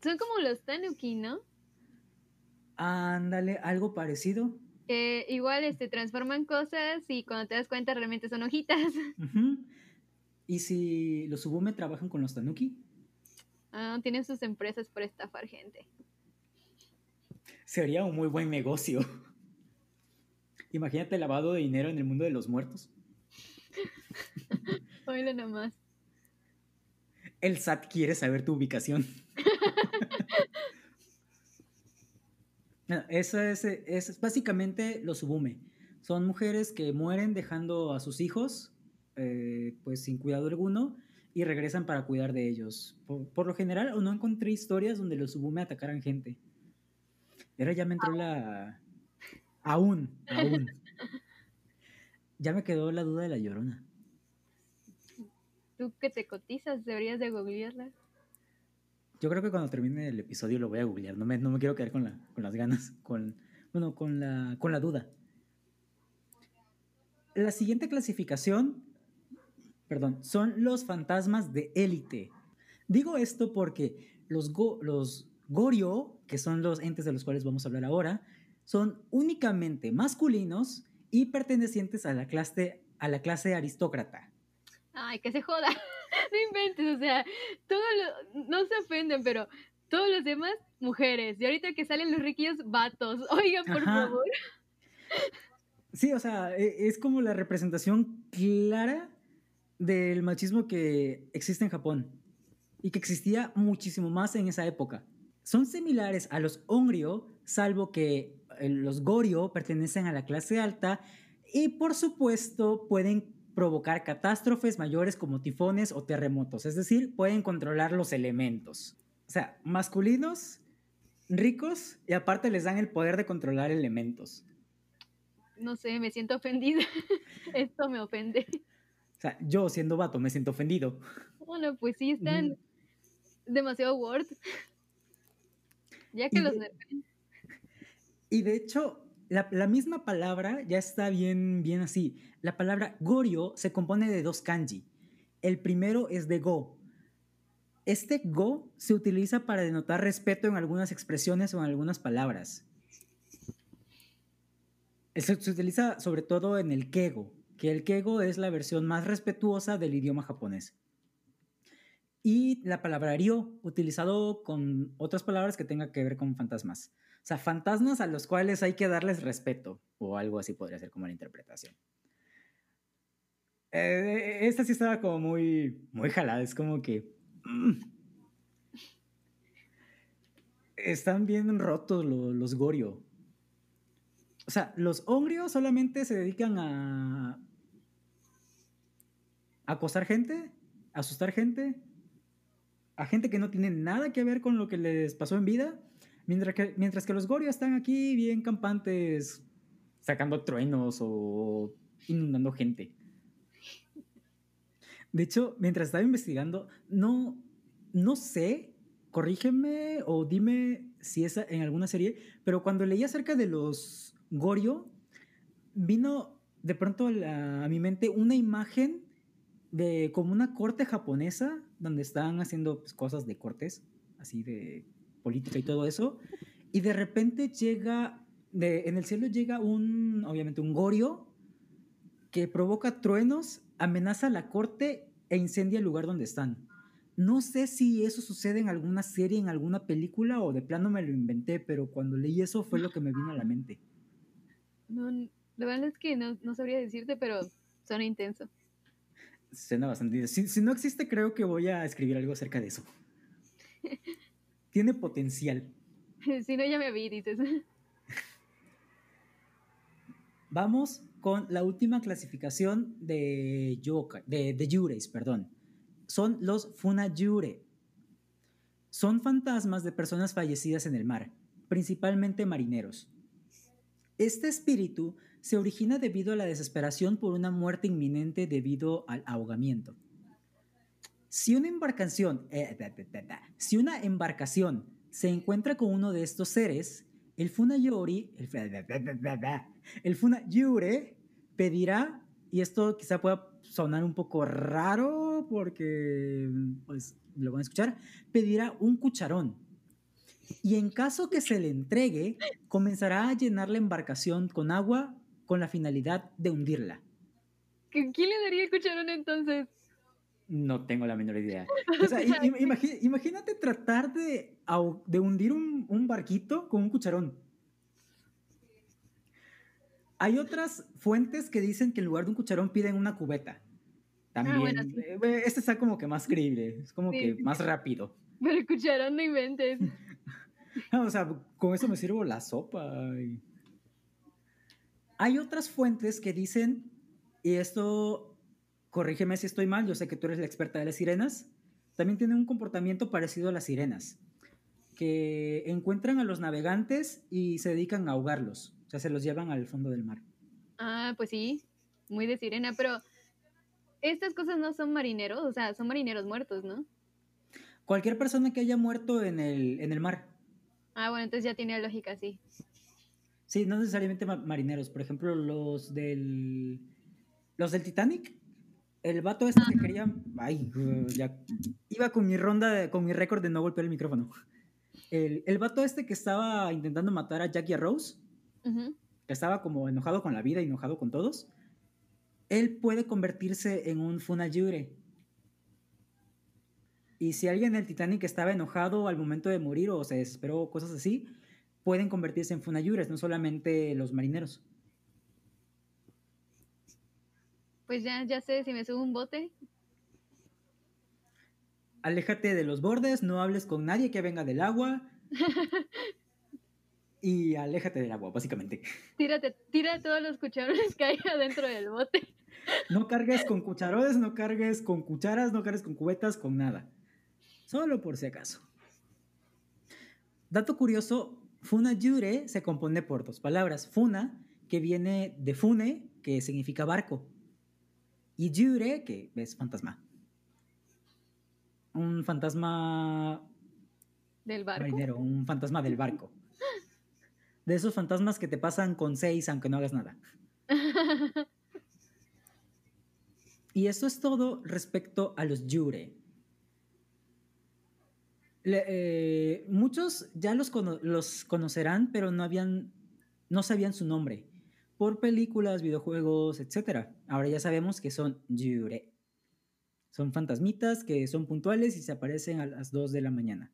Son como los tanuki, ¿no? Ándale, algo parecido. igual este, transforman cosas y cuando te das cuenta realmente son hojitas. ¿Y si los Ubume trabajan con los tanuki? Ah, tienen sus empresas por estafar gente. Sería un muy buen negocio. [laughs] Imagínate lavado de dinero en el mundo de los muertos. [laughs] Oílo nomás. El SAT quiere saber tu ubicación. [laughs] Eso es, es, básicamente los subume. Son mujeres que mueren dejando a sus hijos eh, pues sin cuidado alguno y regresan para cuidar de ellos. Por, lo general, o no encontré historias donde los subume atacaran gente. Pero ya me entró la... Aún, aún. Ya me quedó la duda de la llorona. Tú que te cotizas, deberías de googlearla. Yo creo que cuando termine el episodio lo voy a googlear. No me, no me quiero quedar con, la, con las ganas, con, bueno, con la, con la duda. La siguiente clasificación, perdón, son los fantasmas de élite. Digo esto porque los, los Gorio, que son los entes de los cuales vamos a hablar ahora, son únicamente masculinos y pertenecientes a la clase, a la clase aristócrata. Ay, que se joda. [laughs] no inventes, o sea, todos no se ofenden, pero todos los demás, mujeres. Y ahorita que salen los riquillos, vatos. [laughs] Oigan, por favor. Sí, o sea, e, es como la representación clara del machismo que existe en Japón y que existía muchísimo más en esa época. Son similares a los Onryo, salvo que eh, los Goryo pertenecen a la clase alta y por supuesto pueden provocar catástrofes mayores como tifones o terremotos, es decir, pueden controlar los elementos. O sea, masculinos, ricos y aparte les dan el poder de controlar elementos. No sé, me siento ofendida. [laughs] Esto me ofende. O sea, yo siendo vato me siento ofendido. Bueno, pues sí, están demasiado word. Ya que los Y de hecho, la, misma palabra ya está bien, bien así. La palabra gorio se compone de dos kanji. El primero es de go. Este go se utiliza para denotar respeto en algunas expresiones o en algunas palabras. Se, utiliza sobre todo en el kego, que el kego es la versión más respetuosa del idioma japonés. Y la palabra ryo, utilizado con otras palabras que tengan que ver con fantasmas. O sea, fantasmas a los cuales hay que darles respeto, o algo así podría ser como la interpretación. Eh, esta sí estaba como muy, muy jalada, es como que... Mm. están bien rotos los, los Gorio. O sea, los Ongrio solamente se dedican a acosar gente, asustar gente, a gente que no tiene nada que ver con lo que les pasó en vida Mientras que, mientras que los Gorio están aquí bien campantes, sacando truenos o inundando gente. De hecho, mientras estaba investigando, no, no sé, corrígeme o dime si es en alguna serie, pero cuando leí acerca de los Gorio, vino de pronto a mi mente una imagen de como una corte japonesa donde están haciendo pues, cosas de cortes, así de política y todo eso, y de repente llega, de, en el cielo llega un, obviamente un gorio, que provoca truenos, amenaza la corte e incendia el lugar donde están. No sé si eso sucede en alguna serie, en alguna película o de plano me lo inventé, pero cuando leí eso fue lo que me vino a la mente. No, la verdad es que no, no sabría decirte, pero suena intenso. Suena bastante. Si, si no existe, creo que voy a escribir algo acerca de eso. [laughs] tiene potencial. Si no, ya me vi, dices. [laughs] Vamos con la última clasificación de, de, de Yures, perdón. Son los Funayure. Son fantasmas de personas fallecidas en el mar, principalmente marineros. Este espíritu se origina debido a la desesperación por una muerte inminente debido al ahogamiento. Si una embarcación, eh, si una embarcación se encuentra con uno de estos seres, el Funayori, el, el Funayure pedirá, y esto quizá pueda sonar un poco raro porque pues lo van a escuchar, pedirá un cucharón. Y en caso que se le entregue, comenzará a llenar la embarcación con agua con la finalidad de hundirla. ¿Quién le daría el cucharón entonces? No tengo la menor idea. [laughs] O sea, imagínate tratar de, de hundir un, barquito con un cucharón. Hay otras fuentes que dicen que en lugar de un cucharón piden una cubeta. Ah, También. Eh, este está como que más creíble, es como que más rápido. Pero el cucharón no inventes. [laughs] o sea, con eso me sirvo la sopa. Hay otras fuentes que dicen, y esto corrígeme si estoy mal, yo sé que tú eres la experta de las sirenas, también tienen un comportamiento parecido a las sirenas, que encuentran a los navegantes y se dedican a ahogarlos, o sea, se los llevan al fondo del mar. Ah, pues sí, muy de sirena, pero estas cosas no son marineros, o sea, son marineros muertos, ¿no? Cualquier persona que haya muerto en el, en el mar. Ah, bueno, entonces ya tiene lógica, sí. Sí, no necesariamente marineros. Por ejemplo, los del. Los del Titanic el vato este que quería. Ay, ya. Iba con mi ronda, con mi récord de no golpear el micrófono. El, el vato este que estaba intentando matar a Jackie Rose, que estaba como enojado con la vida, enojado con todos, él puede convertirse en un Funayure. Y si alguien en el Titanic estaba enojado al momento de morir o se desesperó, cosas así, pueden convertirse en Funayures, no solamente los marineros. Pues ya, ya sé, si me subo un bote. Aléjate de los bordes, no hables con nadie que venga del agua. [laughs] y aléjate del agua, básicamente. Tírate, tira todos los cucharones que hay adentro del bote. No cargues con cucharones, no cargues con cucharas, no cargues con cubetas, con nada. Solo por si acaso. Dato curioso, Funa Yure se compone por dos palabras. Funa, que viene de fune, que significa barco. Y Yure, que es fantasma. Un fantasma... Del barco. Marinero, un fantasma del barco. [laughs] De esos fantasmas que te pasan con seis aunque no hagas nada. [laughs] y eso es todo respecto a los Eh, muchos ya los, los, conocerán, pero no, no sabían su nombre por películas, videojuegos, etc. Ahora ya sabemos que son Yure. Son fantasmitas que son puntuales y se aparecen a las 2 de la mañana.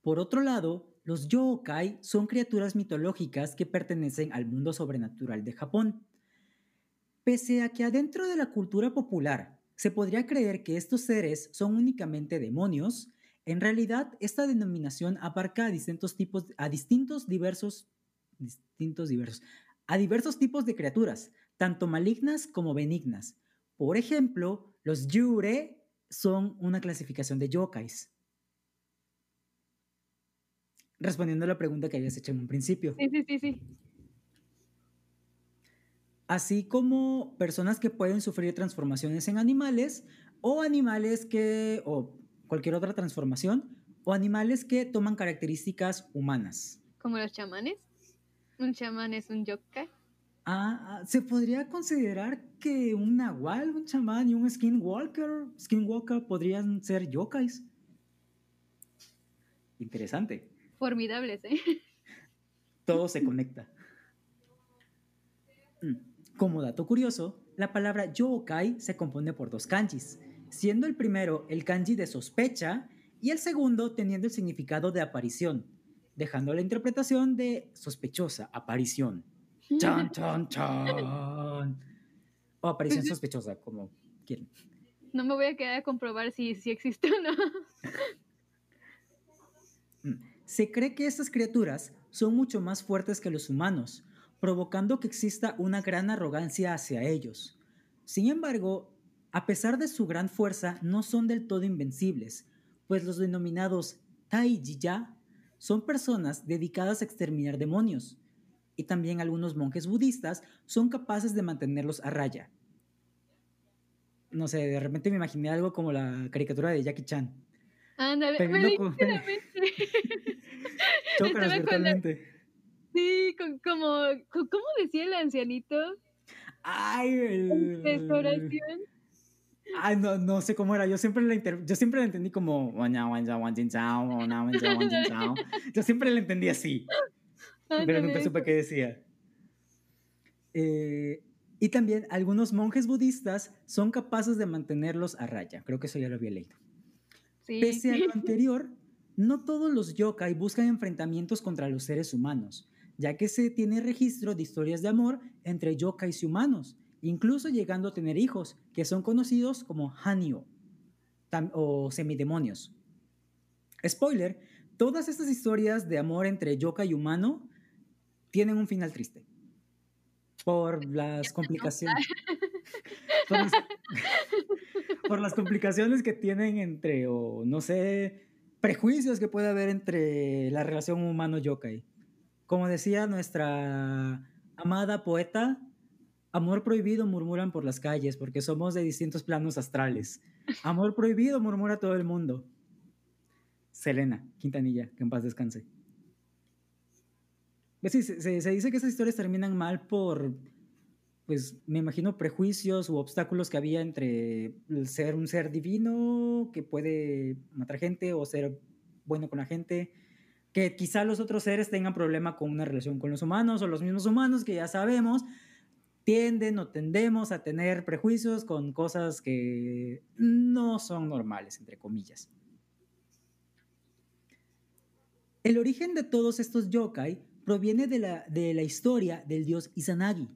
Por otro lado, los yokai son criaturas mitológicas que pertenecen al mundo sobrenatural de Japón. Pese a que adentro de la cultura popular se podría creer que estos seres son únicamente demonios, en realidad esta denominación abarca a distintos tipos, a distintos diversos, distintos diversos, a diversos tipos de criaturas, tanto malignas como benignas. Por ejemplo, los yure son una clasificación de yokais. Respondiendo a la pregunta que habías hecho en un principio. Sí, sí, sí, sí así como personas que pueden sufrir transformaciones en animales o animales que, o cualquier otra transformación, o animales que toman características humanas. ¿Como los chamanes? ¿Un chamán es un yokai? Ah, ah, se podría considerar que un nahual, un chamán y un skinwalker, skinwalker podrían ser yokais. Interesante. Formidables, ¿eh? Todo se conecta. [laughs] Mm. Como dato curioso, la palabra yokai se compone por dos kanjis, siendo el primero el kanji de sospecha y el segundo teniendo el significado de aparición, dejando la interpretación de sospechosa, aparición. [laughs] Chan, chan, chan. O aparición sospechosa, como quieran. No me voy a quedar a comprobar si, si existe o no. [laughs] Mm. Se cree que estas criaturas son mucho más fuertes que los humanos, provocando que exista una gran arrogancia hacia ellos. Sin embargo, a pesar de su gran fuerza, no son del todo invencibles, pues los denominados Taiji-ya son personas dedicadas a exterminar demonios, y también algunos monjes budistas son capaces de mantenerlos a raya. No sé, de repente me imaginé algo como la caricatura de Jackie Chan. Ándale, me virtualmente. [laughs] Sí, como, ¿cómo decía el ancianito? Ay, el... Restauración. Ay, no, no sé cómo era. Yo siempre la, yo siempre la entendí como. Yo siempre la entendí así. Pero nunca supe qué decía. Eh, y también algunos monjes budistas son capaces de mantenerlos a raya. Creo que eso ya lo había leído. Sí. Pese a lo [laughs] anterior, no todos los yokai buscan enfrentamientos contra los seres humanos ya que se tiene registro de historias de amor entre yokais y humanos, incluso llegando a tener hijos, que son conocidos como hanyo o semidemonios. Spoiler, todas estas historias de amor entre yokai y humano tienen un final triste. Por [laughs] las complicaciones. [laughs] por las complicaciones que tienen entre, o no sé, prejuicios que puede haber entre la relación humano-yokai. Como decía nuestra amada poeta, amor prohibido murmuran por las calles porque somos de distintos planos astrales. Amor prohibido murmura todo el mundo. Selena, Quintanilla, que en paz descanse. Pues se, dice que esas historias terminan mal por, pues me imagino, prejuicios u obstáculos que había entre ser un ser divino que puede matar gente o ser bueno con la gente que quizá los otros seres tengan problema con una relación con los humanos o los mismos humanos que ya sabemos tienden o tendemos a tener prejuicios con cosas que no son normales, entre comillas. El origen de todos estos yokai proviene de la, de la historia del dios Izanagi,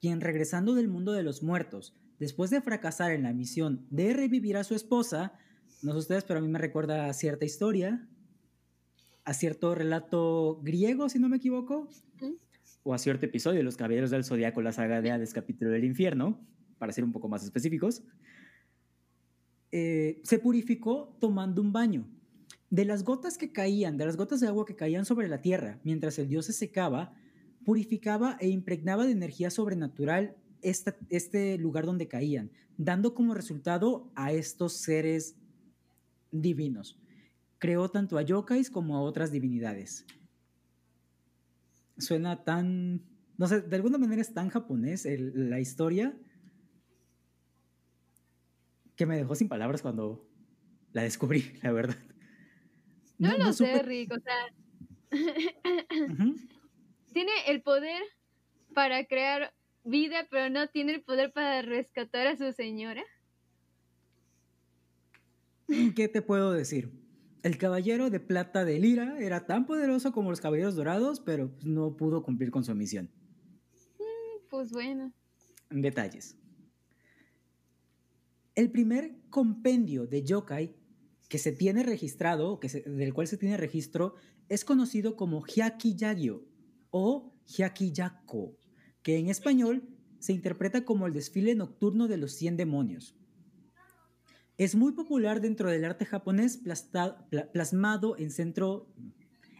quien regresando del mundo de los muertos, después de fracasar en la misión de revivir a su esposa, no sé ustedes, pero a mí me recuerda a cierta historia, a cierto relato griego, si no me equivoco, o a cierto episodio de Los Caballeros del Zodiaco, la saga de Hades, capítulo del infierno, para ser un poco más específicos, eh, se purificó tomando un baño. De las gotas que caían, de las gotas de agua que caían sobre la tierra mientras el dios se secaba, purificaba e impregnaba de energía sobrenatural este lugar donde caían, dando como resultado a estos seres divinos. Creó tanto a yokais como a otras divinidades. Suena tan, no sé, de alguna manera es tan japonés la historia que me dejó sin palabras cuando la descubrí, [laughs] la verdad. No, lo sé, Rick, o sea, [laughs] tiene el poder para crear vida, pero no tiene el poder para rescatar a su señora. ¿Qué te puedo decir? El caballero de plata de Lira era tan poderoso como los caballeros dorados, pero pues, no pudo cumplir con su misión. Mm, pues bueno. Detalles. El primer compendio de yokai que se tiene registrado, que del cual se tiene registro, es conocido como Hyaki Yagyo o Hyaki Yakko, que en español se interpreta como el desfile nocturno de los 100 demonios. Es muy popular dentro del arte japonés plasmado en, centro,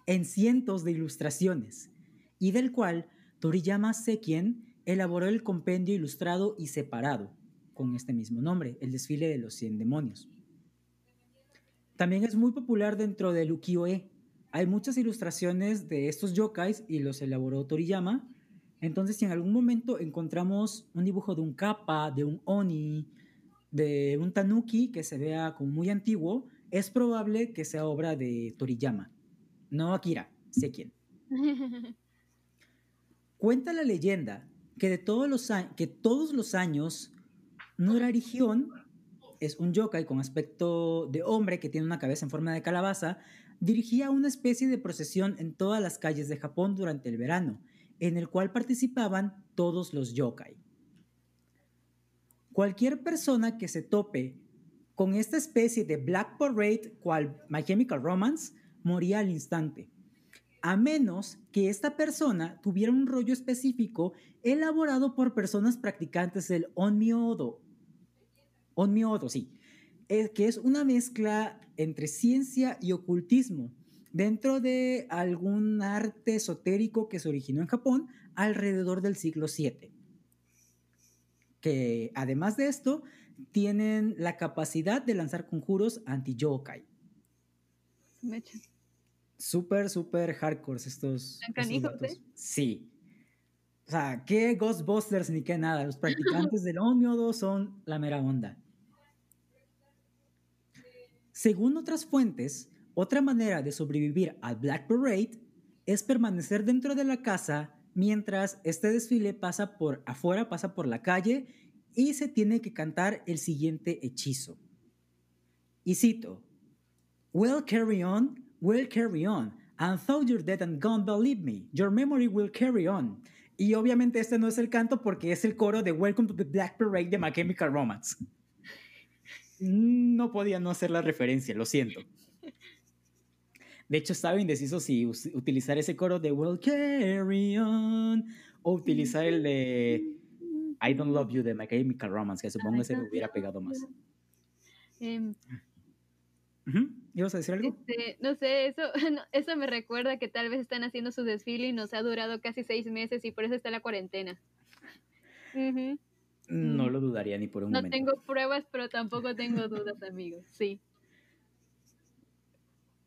en cientos de ilustraciones, y del cual Toriyama Sekien elaboró el compendio ilustrado y separado, con este mismo nombre, el desfile de los 100 demonios. También es muy popular dentro del ukiyo-e. Hay muchas ilustraciones de estos yokais y los elaboró Toriyama. Entonces, si en algún momento encontramos un dibujo de un kappa, de un oni, de un tanuki que se vea como muy antiguo, es probable que sea obra de Toriyama, no Akira, sé quién. [laughs] Cuenta la leyenda que, de todos los, que todos los años Nurarigion es un yokai con aspecto de hombre que tiene una cabeza en forma de calabaza, dirigía una especie de procesión en todas las calles de Japón durante el verano, en el cual participaban todos los yokai. Cualquier persona que se tope con esta especie de Black Parade, cual My Chemical Romance, moría al instante, a menos que esta persona tuviera un rollo específico elaborado por personas practicantes del Onmyodo. Onmyodo, sí, eh, que es una mezcla entre ciencia y ocultismo dentro de algún arte esotérico que se originó en Japón alrededor del siglo VII que además de esto, tienen la capacidad de lanzar conjuros anti-yokai. Súper, súper hardcore estos. estos ¿eh? Sí. O sea, qué Ghostbusters ni qué nada. Los practicantes [laughs] del Omniodo son la mera onda. Según otras fuentes, otra manera de sobrevivir al Black Parade es permanecer dentro de la casa mientras este desfile pasa por afuera, pasa por la calle y se tiene que cantar el siguiente hechizo. Y cito, Well, carry on, well, carry on. And though you're dead and gone, believe me, your memory will carry on. Y obviamente este no es el canto porque es el coro de Welcome to the Black Parade de My Chemical Romance. No podía no hacer la referencia, lo siento. [laughs] De hecho, estaba indeciso si utilizar ese coro de Well Carry On o utilizar el de I Don't Love You de My Chemical Romance, que supongo que se me hubiera pegado más. Eh, ¿Ibas a decir algo? Este, no sé, eso, [laughs] eso me recuerda que tal vez están haciendo su desfile y nos ha durado casi seis meses y por eso está la cuarentena. No lo dudaría ni por un momento. No tengo pruebas, pero tampoco tengo dudas, amigos. Sí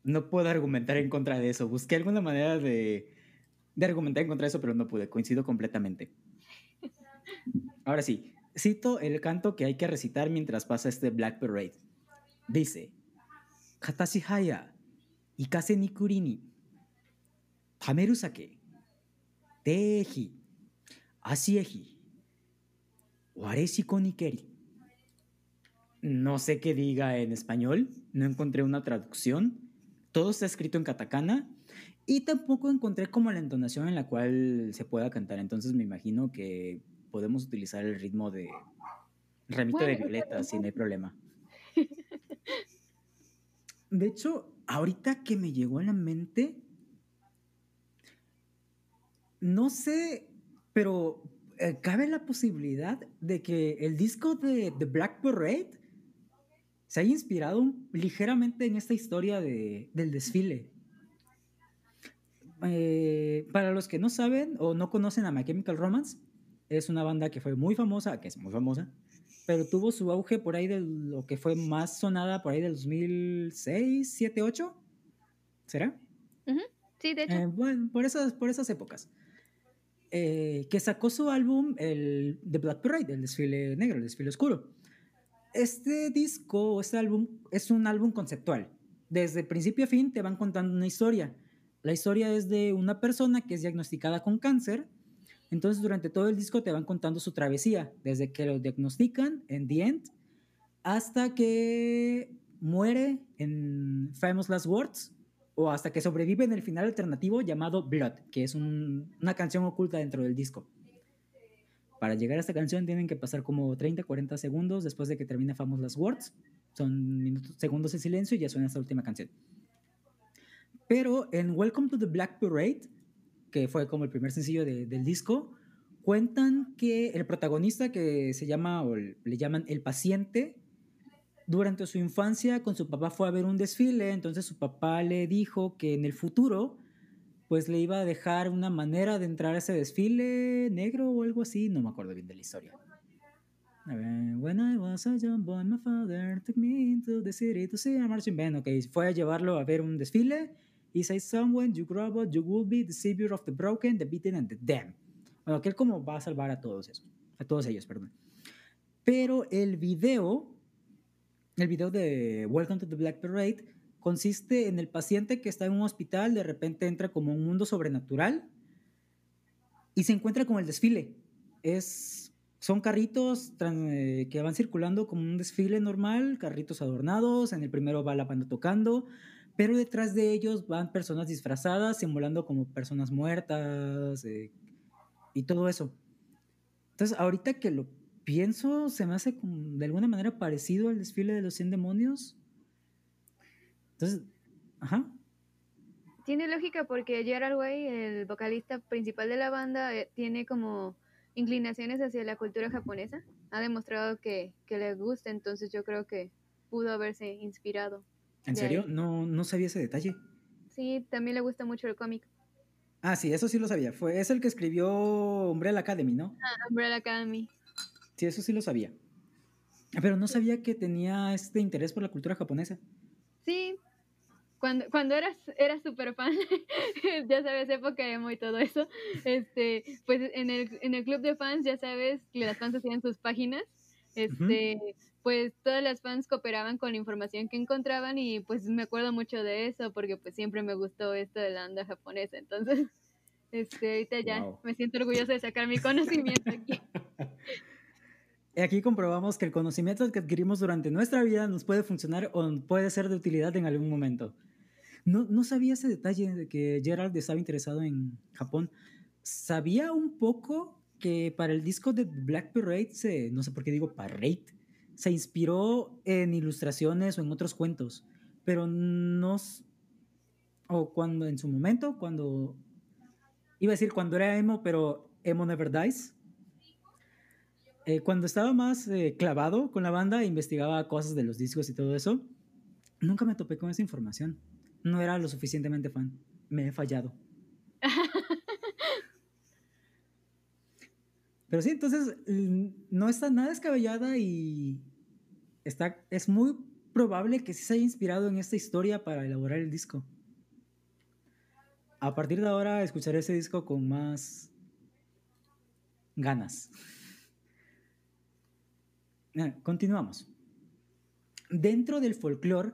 no puedo argumentar en contra de eso. Busqué alguna manera de, de argumentar en contra de eso, pero no pude. Coincido completamente. Ahora sí, cito el canto que hay que recitar mientras pasa este Black Parade. Dice, haya, ikase ni kurini, tameru sake, teji, asieji, wareshiko nikeri. No sé qué diga en español, no encontré una traducción, todo está escrito en katakana y tampoco encontré como la entonación en la cual se pueda cantar. Entonces me imagino que podemos utilizar el ritmo de Ramito de Violeta, si no hay problema. [laughs] De hecho, ahorita que me llegó a la mente, no sé, pero eh, cabe la posibilidad de que el disco de The Black Parade se haya inspirado ligeramente en esta historia de, del desfile. Eh, para los que no saben o no conocen a My Chemical Romance, es una banda que fue muy famosa, que es muy famosa, pero tuvo su auge por ahí de lo que fue más sonada por ahí del 2006, 7, 8. ¿Será? Sí, de hecho. Eh, bueno, por esas, por esas épocas. Eh, que sacó su álbum, el The Black Parade, el desfile negro, el desfile oscuro. Este disco, este álbum, es un álbum conceptual. Desde principio a fin te van contando una historia. La historia es de una persona que es diagnosticada con cáncer entonces, durante todo el disco te van contando su travesía, desde que lo diagnostican en The End hasta que muere en Famous Last Words o hasta que sobrevive en el final alternativo llamado Blood, que es una canción oculta dentro del disco. Para llegar a esta canción tienen que pasar como 30, 40 segundos después de que termine Famous Last Words. Son minutos, segundos de silencio y ya suena esta última canción. Pero en Welcome to the Black Parade que fue como el primer sencillo del disco, cuentan que el protagonista que se llama, o le llaman el paciente, durante su infancia con su papá fue a ver un desfile, entonces su papá le dijo que en el futuro pues le iba a dejar una manera de entrar a ese desfile negro o algo así, no me acuerdo bien de la historia. When I was a young boy, my father took me into the city to see a marching band. Ok, fue a llevarlo a ver un desfile y say someone you grow up, you will be the savior of the broken, the beaten and the damned. Bueno, que él como va a salvar a todos esos, a todos ellos, perdón. Pero el video, el video de Welcome to the Black Parade, consiste en el paciente que está en un hospital, de repente entra como un mundo sobrenatural y se encuentra con el desfile. Es, son carritos eh, que van circulando como un desfile normal, carritos adornados, en el primero va la banda tocando, pero detrás de ellos van personas disfrazadas, simulando como personas muertas eh, y todo eso. Entonces, ahorita que lo pienso, se me hace de alguna manera parecido al desfile de los 100 demonios. Entonces, ajá. Tiene lógica porque Gerard Way, el vocalista principal de la banda, eh, tiene como inclinaciones hacia la cultura japonesa. Ha demostrado que, que le gusta, entonces yo creo que pudo haberse inspirado. ¿En serio? No, no sabía ese detalle. Sí, también le gusta mucho el cómic. Ah, sí, eso sí lo sabía. Fue, es el que escribió Umbrella Academy, ¿no? Ah, Umbrella Academy. Sí, eso sí lo sabía. Pero no sabía que tenía este interés por la cultura japonesa. Sí, cuando, cuando eras, eras súper fan, [laughs] ya sabes, época emo y todo eso, este, pues en el, en el club de fans, ya sabes que las fans hacían sus páginas, este, pues todas las fans cooperaban con la información que encontraban y pues me acuerdo mucho de eso porque pues siempre me gustó esto de la onda japonesa. Entonces, este, ahorita ya me siento orgullosa de sacar mi conocimiento aquí. [laughs] Aquí comprobamos que el conocimiento que adquirimos durante nuestra vida nos puede funcionar o puede ser de utilidad en algún momento. No, no sabía ese detalle de que Gerald estaba interesado en Japón. Sabía un poco que para el disco de Black Parade, se, no sé por qué digo Parade, se inspiró en ilustraciones o en otros cuentos, pero no... O cuando en su momento, cuando... Iba a decir cuando era emo, pero emo never dies. Eh, cuando estaba más eh, clavado con la banda, investigaba cosas de los discos y todo eso, nunca me topé con esa información. No era lo suficientemente fan. Me he fallado. [laughs] Pero sí, entonces no está nada descabellada y está, es muy probable que sí se haya inspirado en esta historia para elaborar el disco. A partir de ahora escucharé ese disco con más ganas. [laughs] Continuamos. Dentro del folclore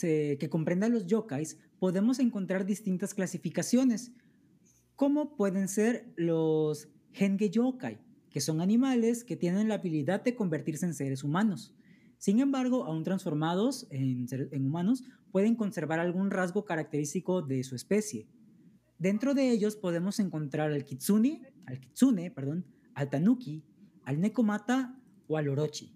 que comprende a los yokais, podemos encontrar distintas clasificaciones, como pueden ser los Henge yokai, que son animales que tienen la habilidad de convertirse en seres humanos. Sin embargo, aún transformados en, humanos, pueden conservar algún rasgo característico de su especie. Dentro de ellos podemos encontrar al kitsune, al kitsune, perdón, al tanuki, al nekomata o al orochi.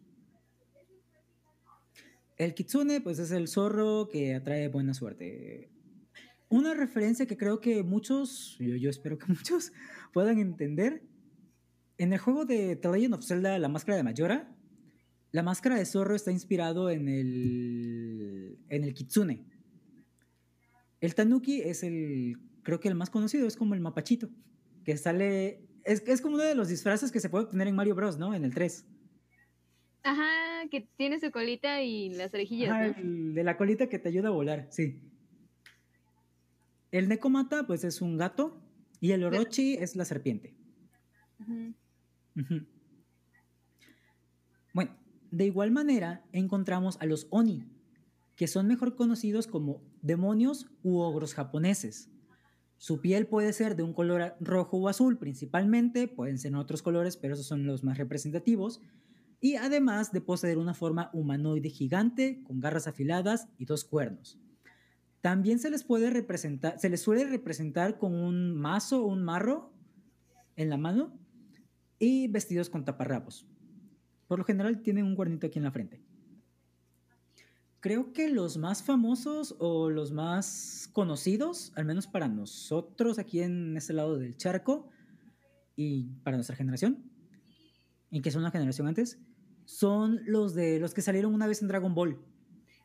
El kitsune, pues es el zorro que atrae buena suerte. Una referencia que creo que muchos, yo, yo espero que [laughs] muchos puedan entender. En el juego de The Legend of Zelda, la máscara de Majora, la máscara de zorro está inspirado en el, en el kitsune. El tanuki es el, creo que el más conocido, es como el mapachito, que sale, es, es como uno de los disfraces que se puede obtener en Mario Bros, ¿no? En el 3. Ajá, que tiene su colita y las orejillas. Ajá, ¿no? el de la colita que te ayuda a volar, sí. El Nekomata, pues es un gato, y el Orochi es la serpiente. Bueno, de igual manera encontramos a los Oni, que son mejor conocidos como demonios u ogros japoneses. Su piel puede ser de un color rojo o azul principalmente, pueden ser en otros colores, pero esos son los más representativos. Y además de poseer una forma humanoide gigante, con garras afiladas y dos cuernos. También se les puede representar, se les suele representar con un mazo o un marro en la mano y vestidos con taparrabos. Por lo general tienen un cuernito aquí en la frente. Creo que los más famosos o los más conocidos, al menos para nosotros aquí en este lado del charco y para nuestra generación, y que son la generación antes, son los de los que salieron una vez en Dragon Ball.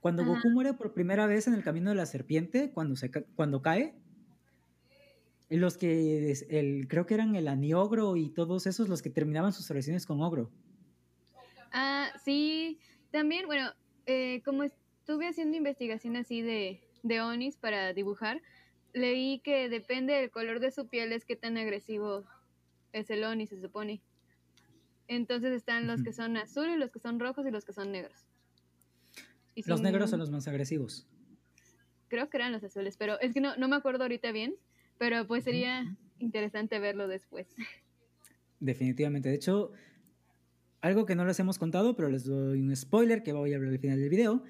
Cuando Ajá. Goku muere por primera vez en el camino de la serpiente, cuando, se, cuando cae, los que el, creo que eran el Aniogro y todos esos los que terminaban sus oraciones con Ogro. Ah, sí, también, bueno, eh, como estuve haciendo investigación así de, de Onis para dibujar, leí que depende del color de su piel es qué tan agresivo es el Oni, se supone. Entonces están los que son azules, los que son rojos y los que son negros. Y Los negros son los más agresivos. Creo que eran los azules, pero es que no, no me acuerdo ahorita bien, pero pues sería interesante verlo después. [laughs] Definitivamente. De hecho, algo que no les hemos contado, pero les doy un spoiler que voy a hablar al final del video.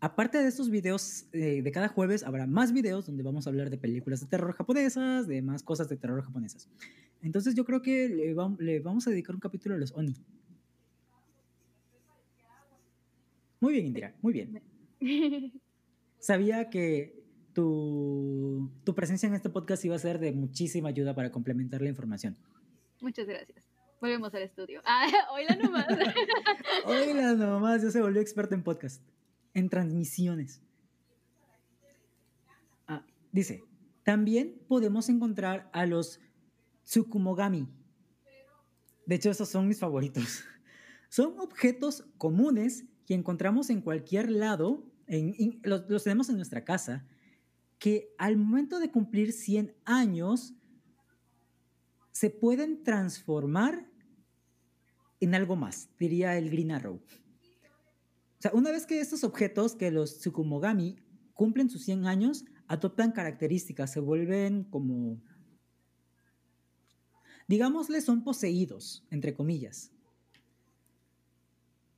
Aparte de estos videos, eh, de cada jueves habrá más videos donde vamos a hablar de películas de terror japonesas, de más cosas de terror japonesas. Entonces yo creo que le, vam- le vamos a dedicar un capítulo a los Oni. Muy bien, Indira, muy bien. [laughs] Sabía que tu, tu presencia en este podcast iba a ser de muchísima ayuda para complementar la información. Muchas gracias. Volvemos al estudio. Ah, [laughs] hola nomás. [laughs] Oiga, nomás, ya se volvió experto en podcast, en transmisiones. Ah, dice, también podemos encontrar a los Tsukumogami. De hecho, esos son mis favoritos. [laughs] Son objetos comunes que encontramos en cualquier lado, en- los, los tenemos en nuestra casa, que al momento de cumplir 100 años se pueden transformar en algo más, diría el Green Arrow. O sea, una vez que estos objetos, que los Tsukumogami, cumplen sus 100 años, adoptan características, se vuelven como, digámosle, son poseídos, entre comillas.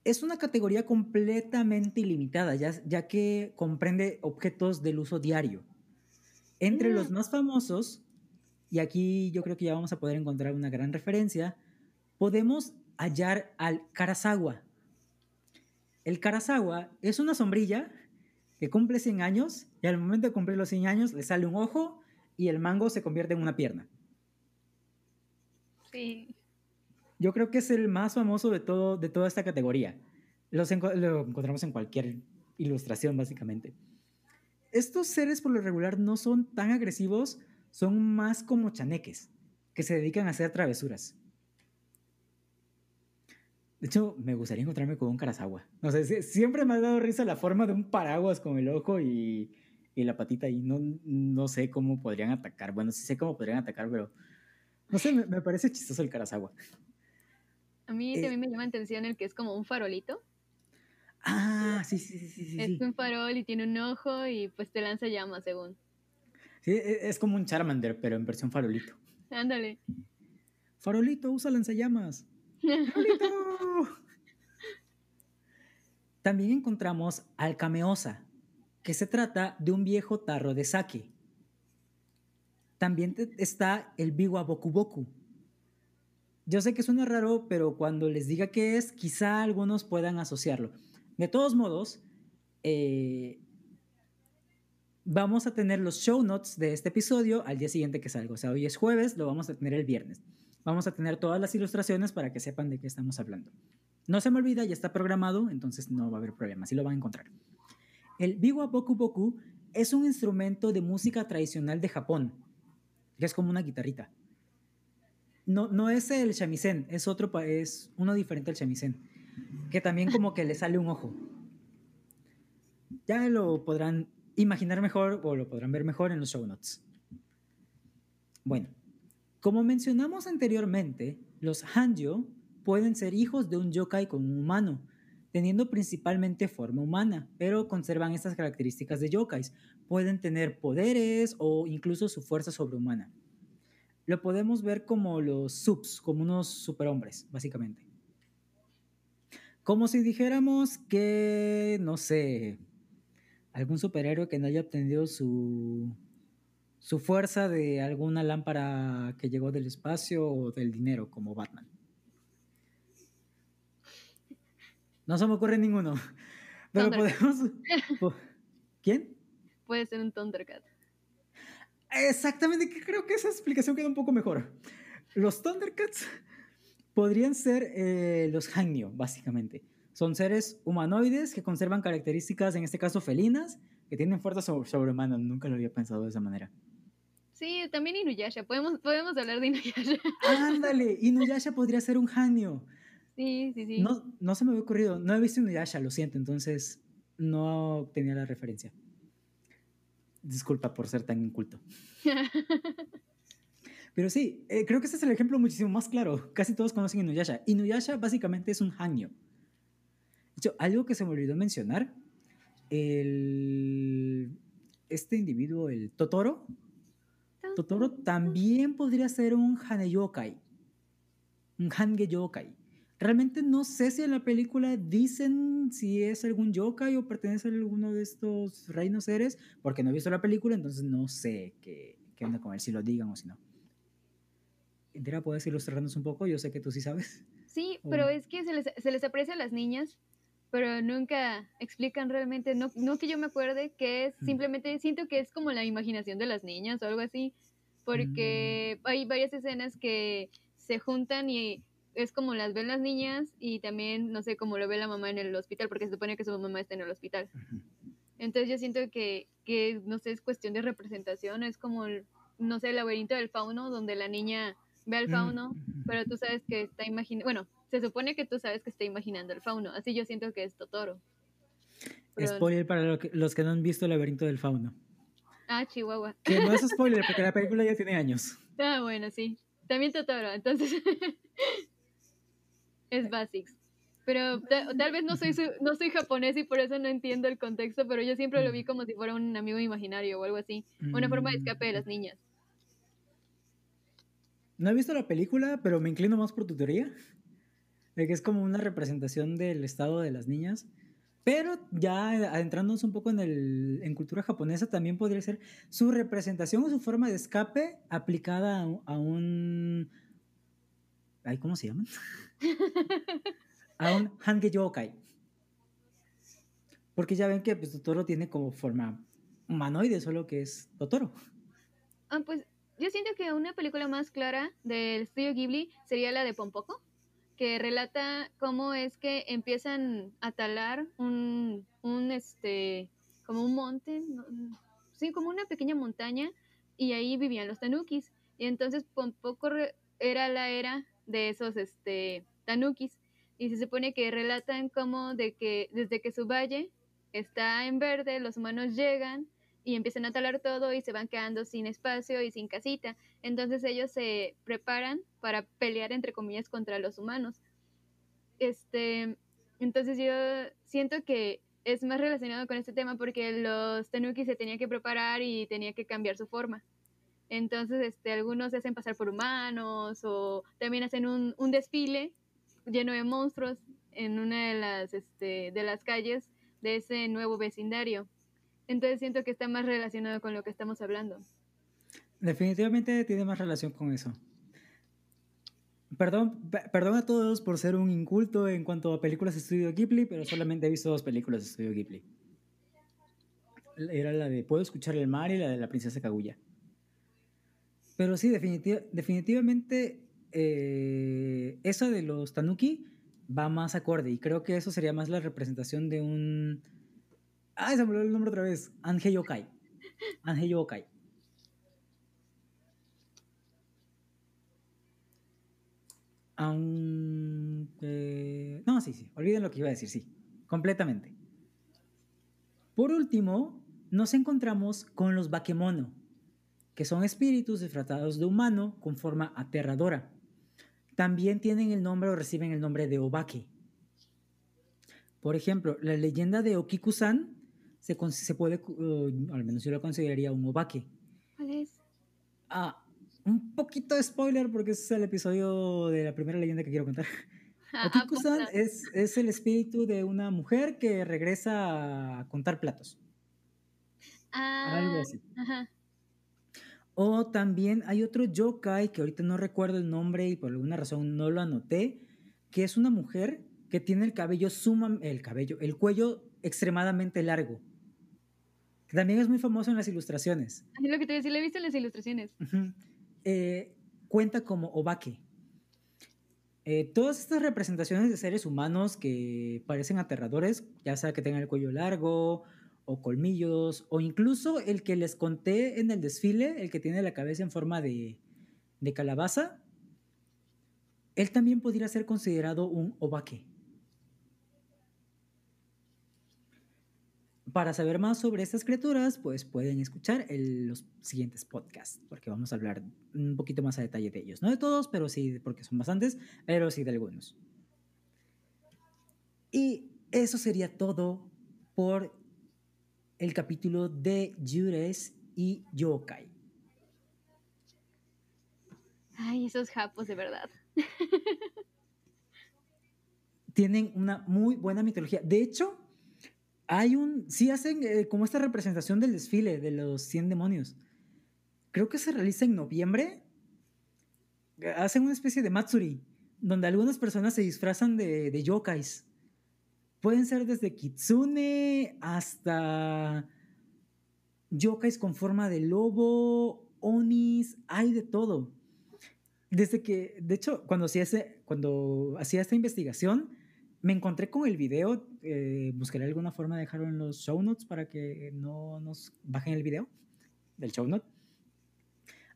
Es una categoría completamente ilimitada, ya, ya que comprende objetos del uso diario. Entre Mm. los más famosos, y aquí yo creo que ya vamos a poder encontrar una gran referencia, podemos hallar al Karasawa. El Karasawa es una sombrilla que cumple 100 años y al momento de cumplir los 100 años le sale un ojo y el mango se convierte en una pierna. Sí. Yo creo que es el más famoso de, todo, de toda esta categoría. Los enco- lo encontramos en cualquier ilustración, básicamente. Estos seres por lo regular no son tan agresivos, son más como chaneques, que se dedican a hacer travesuras. De hecho, me gustaría encontrarme con un Karasawa. No sé, sie- siempre me ha dado risa la forma de un paraguas con el ojo y, y la patita y no, no sé cómo podrían atacar. Bueno, sí sé cómo podrían atacar, pero no sé, me, me parece chistoso el Karasawa. A mí Eh, también me llama la atención el que es como un farolito. Ah, sí, sí, sí, sí. Es sí. un farol y tiene un ojo y pues te lanza llamas según. Sí, e- es como un Charmander, pero en versión farolito. Ándale. Farolito, usa lanzallamas. ¡Farolito! También encontramos al Kameosa, que se trata de un viejo tarro de sake. También está el Biwa Boku Boku. Yo sé que suena raro, pero cuando les diga qué es, quizá algunos puedan asociarlo. De todos modos, eh, vamos a tener los show notes de este episodio al día siguiente que salga. O sea, hoy es jueves, lo vamos a tener el viernes. Vamos a tener todas las ilustraciones para que sepan de qué estamos hablando. No se me olvida, ya está programado, entonces no va a haber problema, sí lo van a encontrar. El biwa boku boku es un instrumento de música tradicional de Japón, que es como una guitarrita. No, no es el shamisen, es otro, es uno diferente al shamisen, que también como que le sale un ojo. Ya lo podrán imaginar mejor o lo podrán ver mejor en los show notes. Bueno, como mencionamos anteriormente, los Hanjo pueden ser hijos de un yokai con un humano, teniendo principalmente forma humana, pero conservan estas características de yokais. Pueden tener poderes o incluso su fuerza sobrehumana. Lo podemos ver como los subs, como unos superhombres, básicamente. Como si dijéramos que, no sé, algún superhéroe que no haya obtenido su, su fuerza de alguna lámpara que llegó del espacio o del dinero, como Batman. No se me ocurre ninguno. [laughs] Pero podemos. [laughs] ¿Quién? Puede ser un Thundercat. Exactamente, creo que esa explicación queda un poco mejor. Los Thundercats podrían ser eh, los Hangyo, básicamente. Son seres humanoides que conservan características, en este caso felinas, que tienen fuerza sobrehumana. Nunca lo había pensado de esa manera. Sí, también Inuyasha. Podemos, podemos hablar de Inuyasha. Ándale, Inuyasha podría ser un Hangyo. Sí, sí, sí. No, no se me había ocurrido. No he visto Inuyasha, lo siento, entonces no tenía la referencia. Disculpa por ser tan inculto. [laughs] Pero sí, eh, creo que este es el ejemplo muchísimo más claro. Casi todos conocen Inuyasha. Inuyasha básicamente es un hangyo. De hecho, algo que se me olvidó mencionar, el, este individuo, el Totoro, Totoro también podría ser un Haneyokai, un Hange Yokai. Realmente no sé si en la película dicen si es algún yokai o pertenece a alguno de estos reinos seres, porque no he visto la película, entonces no sé qué, qué onda con él, si lo digan o si no. Indira, ¿puedes ilustrarnos un poco? Yo sé que tú sí sabes. Sí, pero es que se les, se les aprecia a las niñas, pero nunca explican realmente, no, no que yo me acuerde, que es simplemente, siento que es como la imaginación de las niñas o algo así, porque mm. hay varias escenas que se juntan y es como las ven las niñas y también, no sé, cómo lo ve la mamá en el hospital, porque se supone que su mamá está en el hospital. Entonces yo siento que, que, no sé, es cuestión de representación, es como, el, no sé, el laberinto del fauno, donde la niña ve al fauno, pero tú sabes que está imaginando, bueno, se supone que tú sabes que está imaginando el fauno, así yo siento que es Totoro. Spoiler para los que no han visto el laberinto del fauno. Ah, Chihuahua. Que no es [laughs] spoiler, porque la película ya tiene años. Ah, bueno, sí. También Totoro, entonces [laughs] es Basics. Pero tal vez no soy, no soy japonés y por eso no entiendo el contexto, pero yo siempre lo vi como si fuera un amigo imaginario o algo así. Una forma de escape de las niñas. No he visto la película, pero me inclino más por tu teoría. De que es como una representación del estado de las niñas. Pero ya adentrándonos un poco en, el, en cultura japonesa, también podría ser su representación o su forma de escape aplicada a, un... ¿Cómo se llaman? [laughs] a un Hange Yokai. Porque ya ven que pues, Totoro tiene como forma humanoide, solo que es Totoro. Ah, pues yo siento que una película más clara del estudio Ghibli sería la de Pompoco, que relata cómo es que empiezan a talar un, un este, como un monte, sí, como una pequeña montaña, y ahí vivían los tanukis. Y entonces Pompoco era la era de esos, este, tanukis. Y se supone que relatan como de que desde que su valle está en verde, los humanos llegan y empiezan a talar todo y se van quedando sin espacio y sin casita. Entonces ellos se preparan para pelear entre comillas contra los humanos. Este, entonces yo siento que es más relacionado con este tema porque los tanukis se tenían que preparar y tenía que cambiar su forma. Entonces, este, algunos se hacen pasar por humanos o también hacen un, un desfile lleno de monstruos en una de las, este, de las calles de ese nuevo vecindario. Entonces siento que está más relacionado con lo que estamos hablando. Definitivamente tiene más relación con eso. Perdón, perdón a todos por ser un inculto en cuanto a películas de estudio Ghibli, pero solamente he visto dos películas de estudio Ghibli. Era la de Puedo escuchar el mar y la de la princesa Kaguya. Pero sí, definitivamente eh, esa de los Tanuki va más acorde y creo que eso sería más la representación de un... Ah, se me olvidó el nombre otra vez. Ange Yokai. Ange Yokai. Aunque... No, sí, sí. Olviden lo que iba a decir, sí. Completamente. Por último, nos encontramos con los Bakemono, que son espíritus disfrazados de humano con forma aterradora. También tienen el nombre o reciben el nombre de Obake. Por ejemplo, la leyenda de Okiku-san se, se, puede, uh, al menos yo lo consideraría un Obake. ¿Cuál es? Ah, un poquito de spoiler porque ese es el episodio de la primera leyenda que quiero contar. [laughs] Ah, Okiku-san es, es el espíritu de una mujer que regresa a contar platos. Ah, Algo así. O también hay otro yokai que ahorita no recuerdo el nombre y por alguna razón no lo anoté, que es una mujer que tiene el cabello suma, el cabello, el cuello extremadamente largo. Que también es muy famoso en las ilustraciones. Es lo que te decía, lo he visto en las ilustraciones. Eh, cuenta como obake. Eh, todas estas representaciones de seres humanos que parecen aterradores, ya sea que tengan el cuello largo o colmillos, o incluso el que les conté en el desfile, el que tiene la cabeza en forma de, de calabaza, él también podría ser considerado un obake. Para saber más sobre estas criaturas, pues pueden escuchar los siguientes podcasts, porque vamos a hablar un poquito más a detalle de ellos. No de todos, pero sí, porque son bastantes, pero sí de algunos. Y eso sería todo por el capítulo de Yures y Yokai. Ay, esos japos de verdad. [laughs] Tienen una muy buena mitología. De hecho, hay un. Sí hacen eh, como esta representación del desfile de los 100 demonios. Creo que se realiza en noviembre. Hacen una especie de Matsuri, donde algunas personas se disfrazan de, de yokais. Pueden ser desde kitsune hasta yokais con forma de lobo, onis, hay de todo. Desde que, de hecho, cuando hacía, cuando hacía esta investigación, me encontré con el video. Eh, buscaré alguna forma de dejarlo en los show notes para que no nos bajen el video del show note.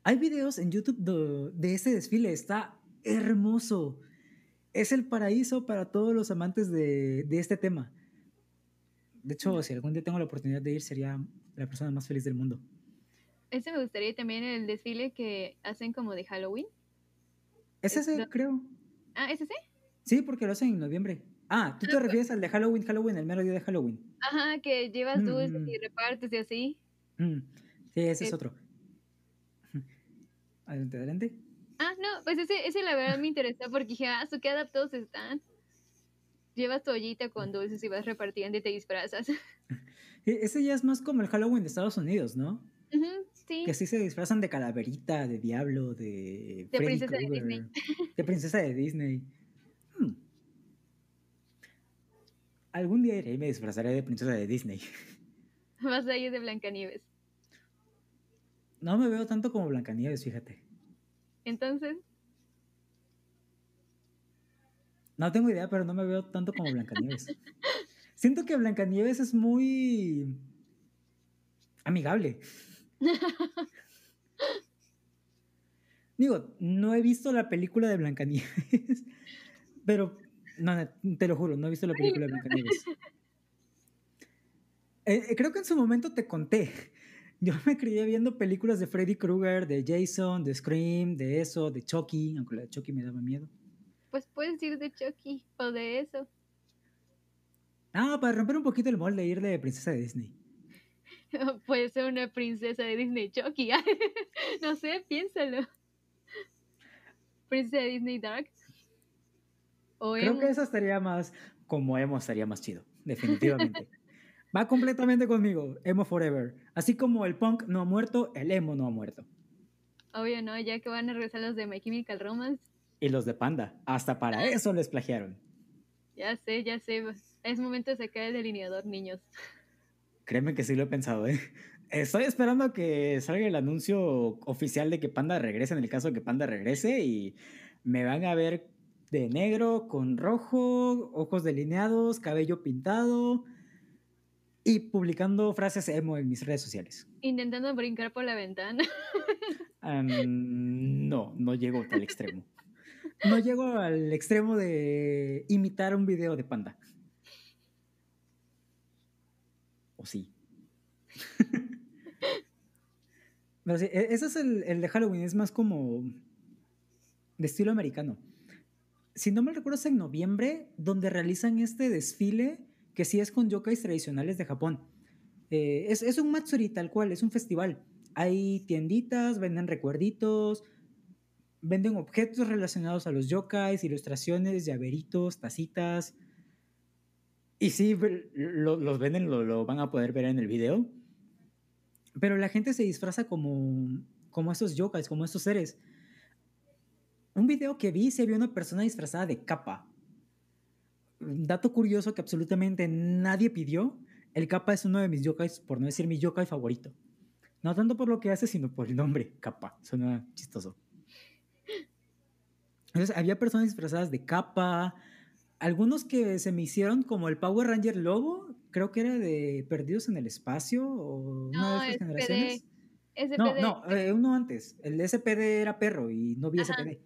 Hay videos en YouTube de ese desfile, está hermoso es el paraíso para todos los amantes de, este tema. De hecho, si algún día tengo la oportunidad de ir, sería la persona más feliz del mundo. Ese me gustaría también el desfile que hacen como de Halloween. ¿Es ese, creo? Ah, ¿es ese? Sí, porque lo hacen en noviembre. Ah, ¿tú te ah, pues refieres al de Halloween, Halloween, el mero día de Halloween? Ajá, que llevas mm, dulces mm, y mm. repartes y así. Sí, ese es otro. Adelante, adelante. Ah, no, pues ese, ese la verdad me interesó porque dije, ah, qué adaptados están. Llevas tu ollita con dulces y vas repartiendo y te disfrazas. [laughs] E, ese ya es más como el Halloween de Estados Unidos, ¿no? sí. Que sí se disfrazan de calaverita, de diablo, de... De princesa de Disney. De princesa de Disney. Hmm. Algún día iré y me disfrazaré de princesa de Disney. [laughs] Vas a ir de Blancanieves. No me veo tanto como Blancanieves, fíjate. Entonces. No tengo idea, pero no me veo tanto como Blancanieves. [laughs] Siento que Blancanieves es muy amigable. [laughs] Digo, no he visto la película de Blancanieves, [laughs] pero no, te lo juro, no he visto la película de Blancanieves. Eh, eh, creo que en su momento te conté yo me crié viendo películas de Freddy Krueger, de Jason, de Scream, de eso, de Chucky, aunque la de Chucky me daba miedo. Pues puedes ir de Chucky o de eso. Ah, para romper un poquito el molde, ir de princesa de Disney. [laughs] Puede ser una princesa de Disney Chucky. [laughs] no sé, piénsalo. Princesa de Disney Dark. Creo que esa estaría más, como emo, estaría más chido, definitivamente. [laughs] Va completamente conmigo, emo forever. Así como el punk no ha muerto, el emo no ha muerto. Obvio, ¿no? Ya que van a regresar los de My Chemical Romance. y los de Panda. Hasta para eso les plagiaron. Ya sé, ya sé. Es momento de sacar el delineador, niños. Créeme que sí lo he pensado, ¿eh? Estoy esperando que salga el anuncio oficial de que Panda regrese, en el caso de que Panda regrese, y me van a ver de negro con rojo, ojos delineados, cabello pintado y publicando frases emo en mis redes sociales. Intentando brincar por la ventana. [laughs] no, no llego a tal extremo. No llego al extremo de imitar un video de panda. ¿O sí? [laughs] Pero sí, e-, ese es el, el de Halloween, es más como de estilo americano. Si no me recuerdo, es en noviembre donde realizan este desfile que sí es con yokais tradicionales de Japón. Eh, es, un Matsuri tal cual, es un festival. Hay tienditas, venden recuerditos, venden objetos relacionados a los yokais, ilustraciones, llaveritos, tacitas. Y sí, lo, los venden, lo, van a poder ver en el video. Pero la gente se disfraza como, como esos yokais, como estos seres. Un video que vi se vio una persona disfrazada de capa. Dato curioso que absolutamente nadie pidió. El capa es uno de mis yokais, por no decir mi yokai favorito. No tanto por lo que hace, sino por el nombre, capa. Suena chistoso. Entonces, había personas disfrazadas de capa. Algunos que se me hicieron como el Power Ranger Lobo, creo que era de Perdidos en el Espacio o una de esas generaciones. No, no, eh, uno antes. El SPD era perro y no vi SPD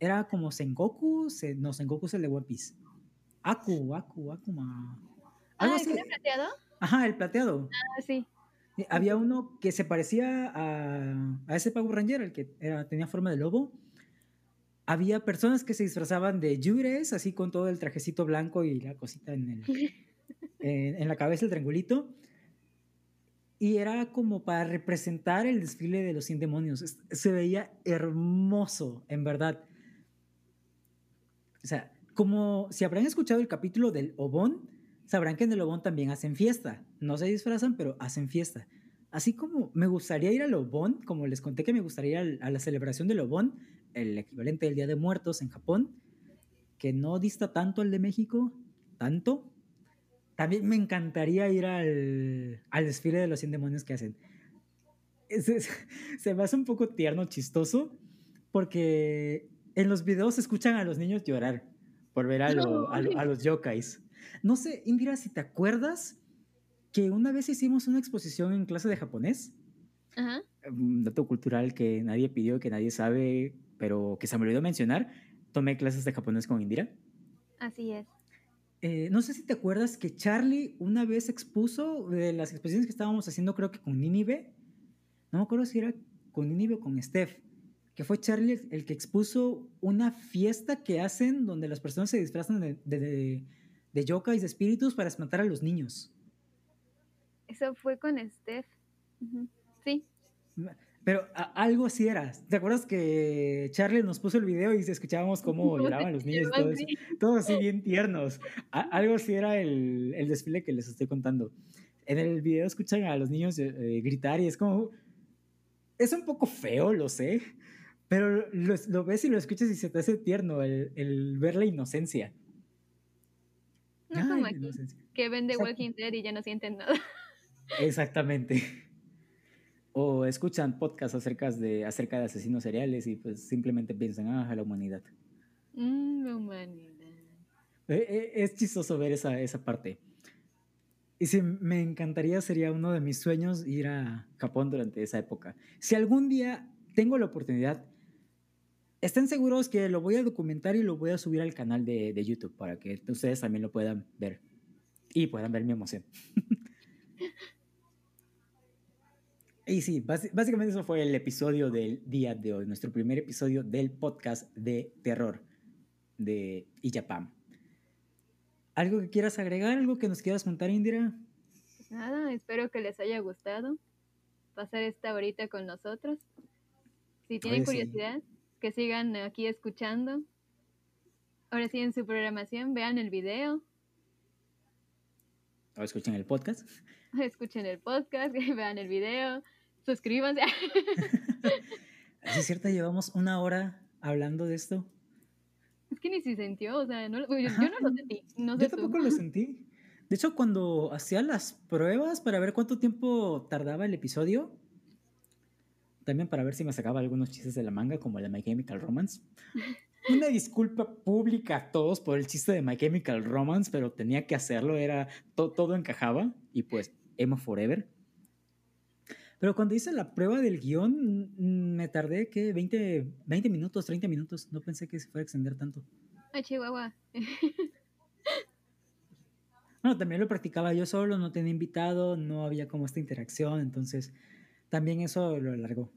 era como Sengoku, no, Sengoku es el de One Piece. Aku, Aku, Akuma. ¿Algo ah, ¿el plateado? Ajá, el plateado. Ah, sí. Había uno que se parecía a, a ese Power Ranger, el que era, tenía forma de lobo. Había personas que se disfrazaban de Yures, así con todo el trajecito blanco y la cosita en, el, [laughs] en, en la cabeza, el triangulito. Y era como para representar el desfile de los 100 demonios. Se veía hermoso, en verdad. O sea, como si habrán escuchado el capítulo del Obón, sabrán que en el Obón también hacen fiesta. No se disfrazan, pero hacen fiesta. Así como me gustaría ir al Obón, como les conté que me gustaría ir a la celebración del Obón, el equivalente del Día de Muertos en Japón, que no dista tanto al de México, tanto. También me encantaría ir al, al desfile de los 100 demonios que hacen. [laughs] se me hace un poco tierno, chistoso, porque en los videos se escuchan a los niños llorar por ver a, a, los yokais. No sé, Indira, si te acuerdas que una vez hicimos una exposición en clase de japonés. Ajá. Un dato cultural que nadie pidió, que nadie sabe, pero que se me olvidó mencionar. Tomé clases de japonés con Indira. Así es. Eh, no sé si te acuerdas que Charlie una vez expuso de las exposiciones que estábamos haciendo, creo que con Ninive. No me acuerdo si era con Ninive o con Steph que fue Charlie el que expuso una fiesta que hacen donde las personas se disfrazan de, de, de, yokais, de espíritus para espantar a los niños. Eso fue con Steph. Sí. Pero algo así era. ¿Te acuerdas que Charlie nos puso el video y escuchábamos cómo [laughs] lloraban los niños y todo eso? Todos así bien tiernos. algo así era el, el, desfile que les estoy contando. En el video escuchan a los niños eh, gritar y es como... Es un poco feo, lo sé, pero lo, ves y lo escuchas y se te hace tierno el, ver la inocencia. No como aquí, que ven The Walking Dead y ya no sienten nada. Exactamente. [laughs] O escuchan podcasts acerca de, acerca de asesinos seriales y pues simplemente piensan, ah, la humanidad. Mm, la humanidad. E, e, es chistoso ver esa, esa parte. Y si me encantaría, sería uno de mis sueños ir a Japón durante esa época. Si algún día tengo la oportunidad, estén seguros que lo voy a documentar y lo voy a subir al canal de, de YouTube para que ustedes también lo puedan ver y puedan ver mi emoción. [laughs] y sí, básicamente eso fue el episodio del día de hoy, nuestro primer episodio del podcast de terror de Ijapam. ¿Algo que quieras agregar? ¿Algo que nos quieras contar, Indira? Pues nada, espero que les haya gustado pasar esta horita con nosotros. Si tienen curiosidad, que sigan aquí escuchando. Ahora sí, en su programación, vean el video. O escuchen el podcast. [laughs] Escuchen el podcast, [laughs] vean el video, suscríbanse. [laughs] es cierto, llevamos una hora hablando de esto. es que ni se sintió, o sea, no, yo, no lo sentí. No yo tampoco lo sentí. De hecho, cuando hacía las pruebas para ver cuánto tiempo tardaba el episodio, también para ver si me sacaba algunos chistes de la manga, como el de My Chemical Romance. [laughs] Una disculpa pública a todos por el chiste de My Chemical Romance, pero tenía que hacerlo, era todo encajaba y pues Emo Forever. Pero cuando hice la prueba del guion, mm, me tardé, ¿qué? 20, 20 minutos, 30 minutos. No pensé que se fuera a extender tanto. Ay, Chihuahua. [laughs] bueno, también lo practicaba yo solo, no tenía invitado, no había como esta interacción, entonces también eso lo alargó.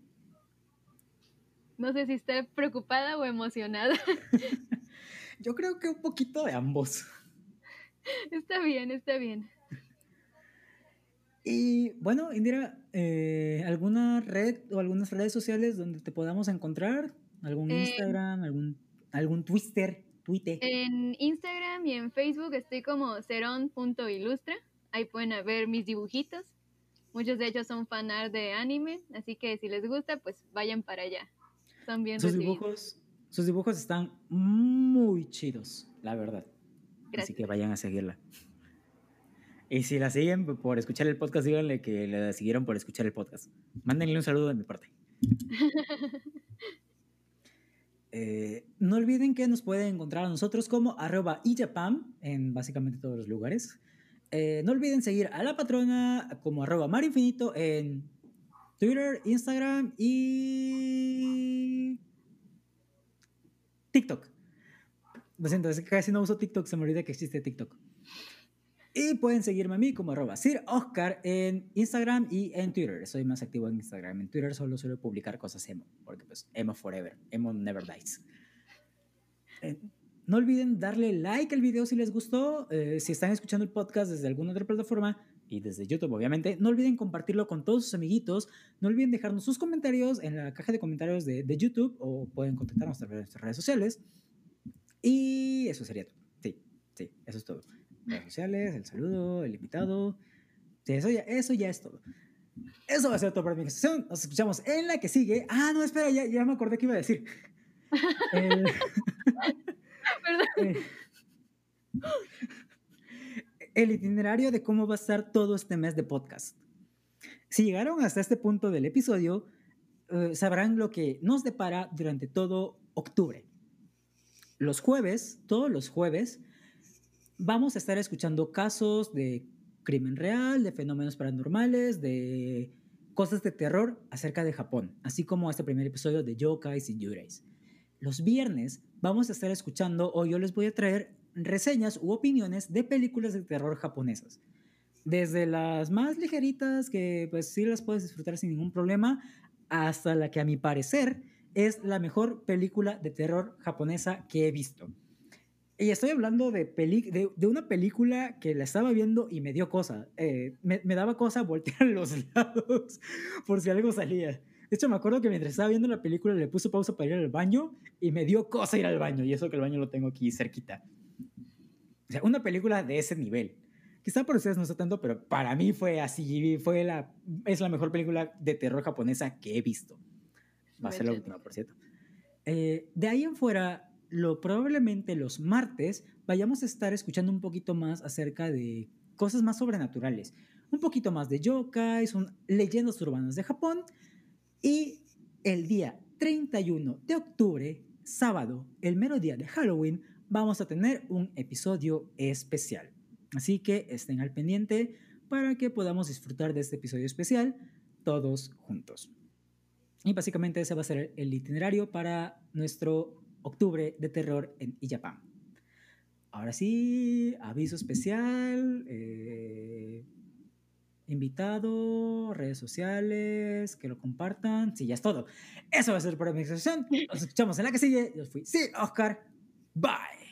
No sé si estar preocupada o emocionada. [laughs] yo creo que un poquito de ambos. Está bien, está bien. Y bueno, Indira, eh, ¿alguna red o algunas redes sociales donde te podamos encontrar? ¿Algún Instagram, algún, algún Twitter, Twitter? En Instagram y en Facebook estoy como ceron.ilustra. Ahí pueden ver mis dibujitos. Muchos de ellos son fanart de anime, así que si les gusta, pues vayan para allá. Son bien sus dibujos, sus dibujos están muy chidos, la verdad. Así que vayan a seguirla. Y si la siguen por escuchar el podcast, díganle que la siguieron por escuchar el podcast. Mándenle un saludo de mi parte. [laughs] Eh, no olviden que nos pueden encontrar a nosotros como arroba ijapam en básicamente todos los lugares. Eh, no olviden seguir a la patrona como arroba marinfinito en Twitter, Instagram y TikTok. Lo siento, es que casi no uso TikTok, se me olvida que existe TikTok. Y pueden seguirme a mí como arroba Sir Oscar en Instagram y en Twitter. Soy más activo en Instagram. En Twitter solo suelo publicar cosas emo, porque pues emo forever, emo never dies. Eh, no olviden darle like al video si les gustó. Eh, si están escuchando el podcast desde alguna otra plataforma y desde YouTube, obviamente, no olviden compartirlo con todos sus amiguitos. No olviden dejarnos sus comentarios en la caja de comentarios de, de YouTube o pueden contactarnos a través de nuestras redes sociales. Y eso sería todo. Sí, sí, eso es todo redes sociales, el saludo, el invitado. eso, ya, eso ya es todo. Eso va a ser todo para mi sesión. Nos escuchamos en la que sigue. Ah, no, espera, ya, ya me acordé que iba a decir. [laughs] el, el itinerario de cómo va a estar todo este mes de podcast. Si llegaron hasta este punto del episodio, eh, sabrán lo que nos depara durante todo octubre. Los jueves, todos los jueves, vamos a estar escuchando casos de crimen real, de fenómenos paranormales, de cosas de terror acerca de Japón, así como este primer episodio de Yokais y Yureis. Los viernes vamos a estar escuchando o yo les voy a traer reseñas u opiniones de películas de terror japonesas. Desde las más ligeritas, que pues sí las puedes disfrutar sin ningún problema, hasta la que a mi parecer es la mejor película de terror japonesa que he visto. Y estoy hablando de, una película que la estaba viendo y me dio cosa. Eh, me, daba cosa voltear [laughs] los lados por si algo salía. De hecho, me acuerdo que mientras estaba viendo la película le puse pausa para ir al baño y me dio cosa ir al baño. Y eso que el baño lo tengo aquí cerquita. O sea, una película de ese nivel. Quizá para ustedes no está tanto, pero para mí fue así. Fue la, es la mejor película de terror japonesa que he visto. Va a ser la última, por cierto. Eh, de ahí en fuera, lo, probablemente los martes vayamos a estar escuchando un poquito más acerca de cosas más sobrenaturales, un poquito más de yokai, son leyendas urbanas de Japón y el día 31 de octubre, sábado, el mero día de Halloween, vamos a tener un episodio especial. Así que estén al pendiente para que podamos disfrutar de este episodio especial todos juntos. Y básicamente ese va a ser el itinerario para nuestro octubre de terror en Iyapam. Ahora sí, aviso especial, eh, invitado, redes sociales, que lo compartan. Sí, ya es todo. Eso va a ser por mi sesión. Nos escuchamos en la que sigue. Yo fui, sí, Oscar. Bye.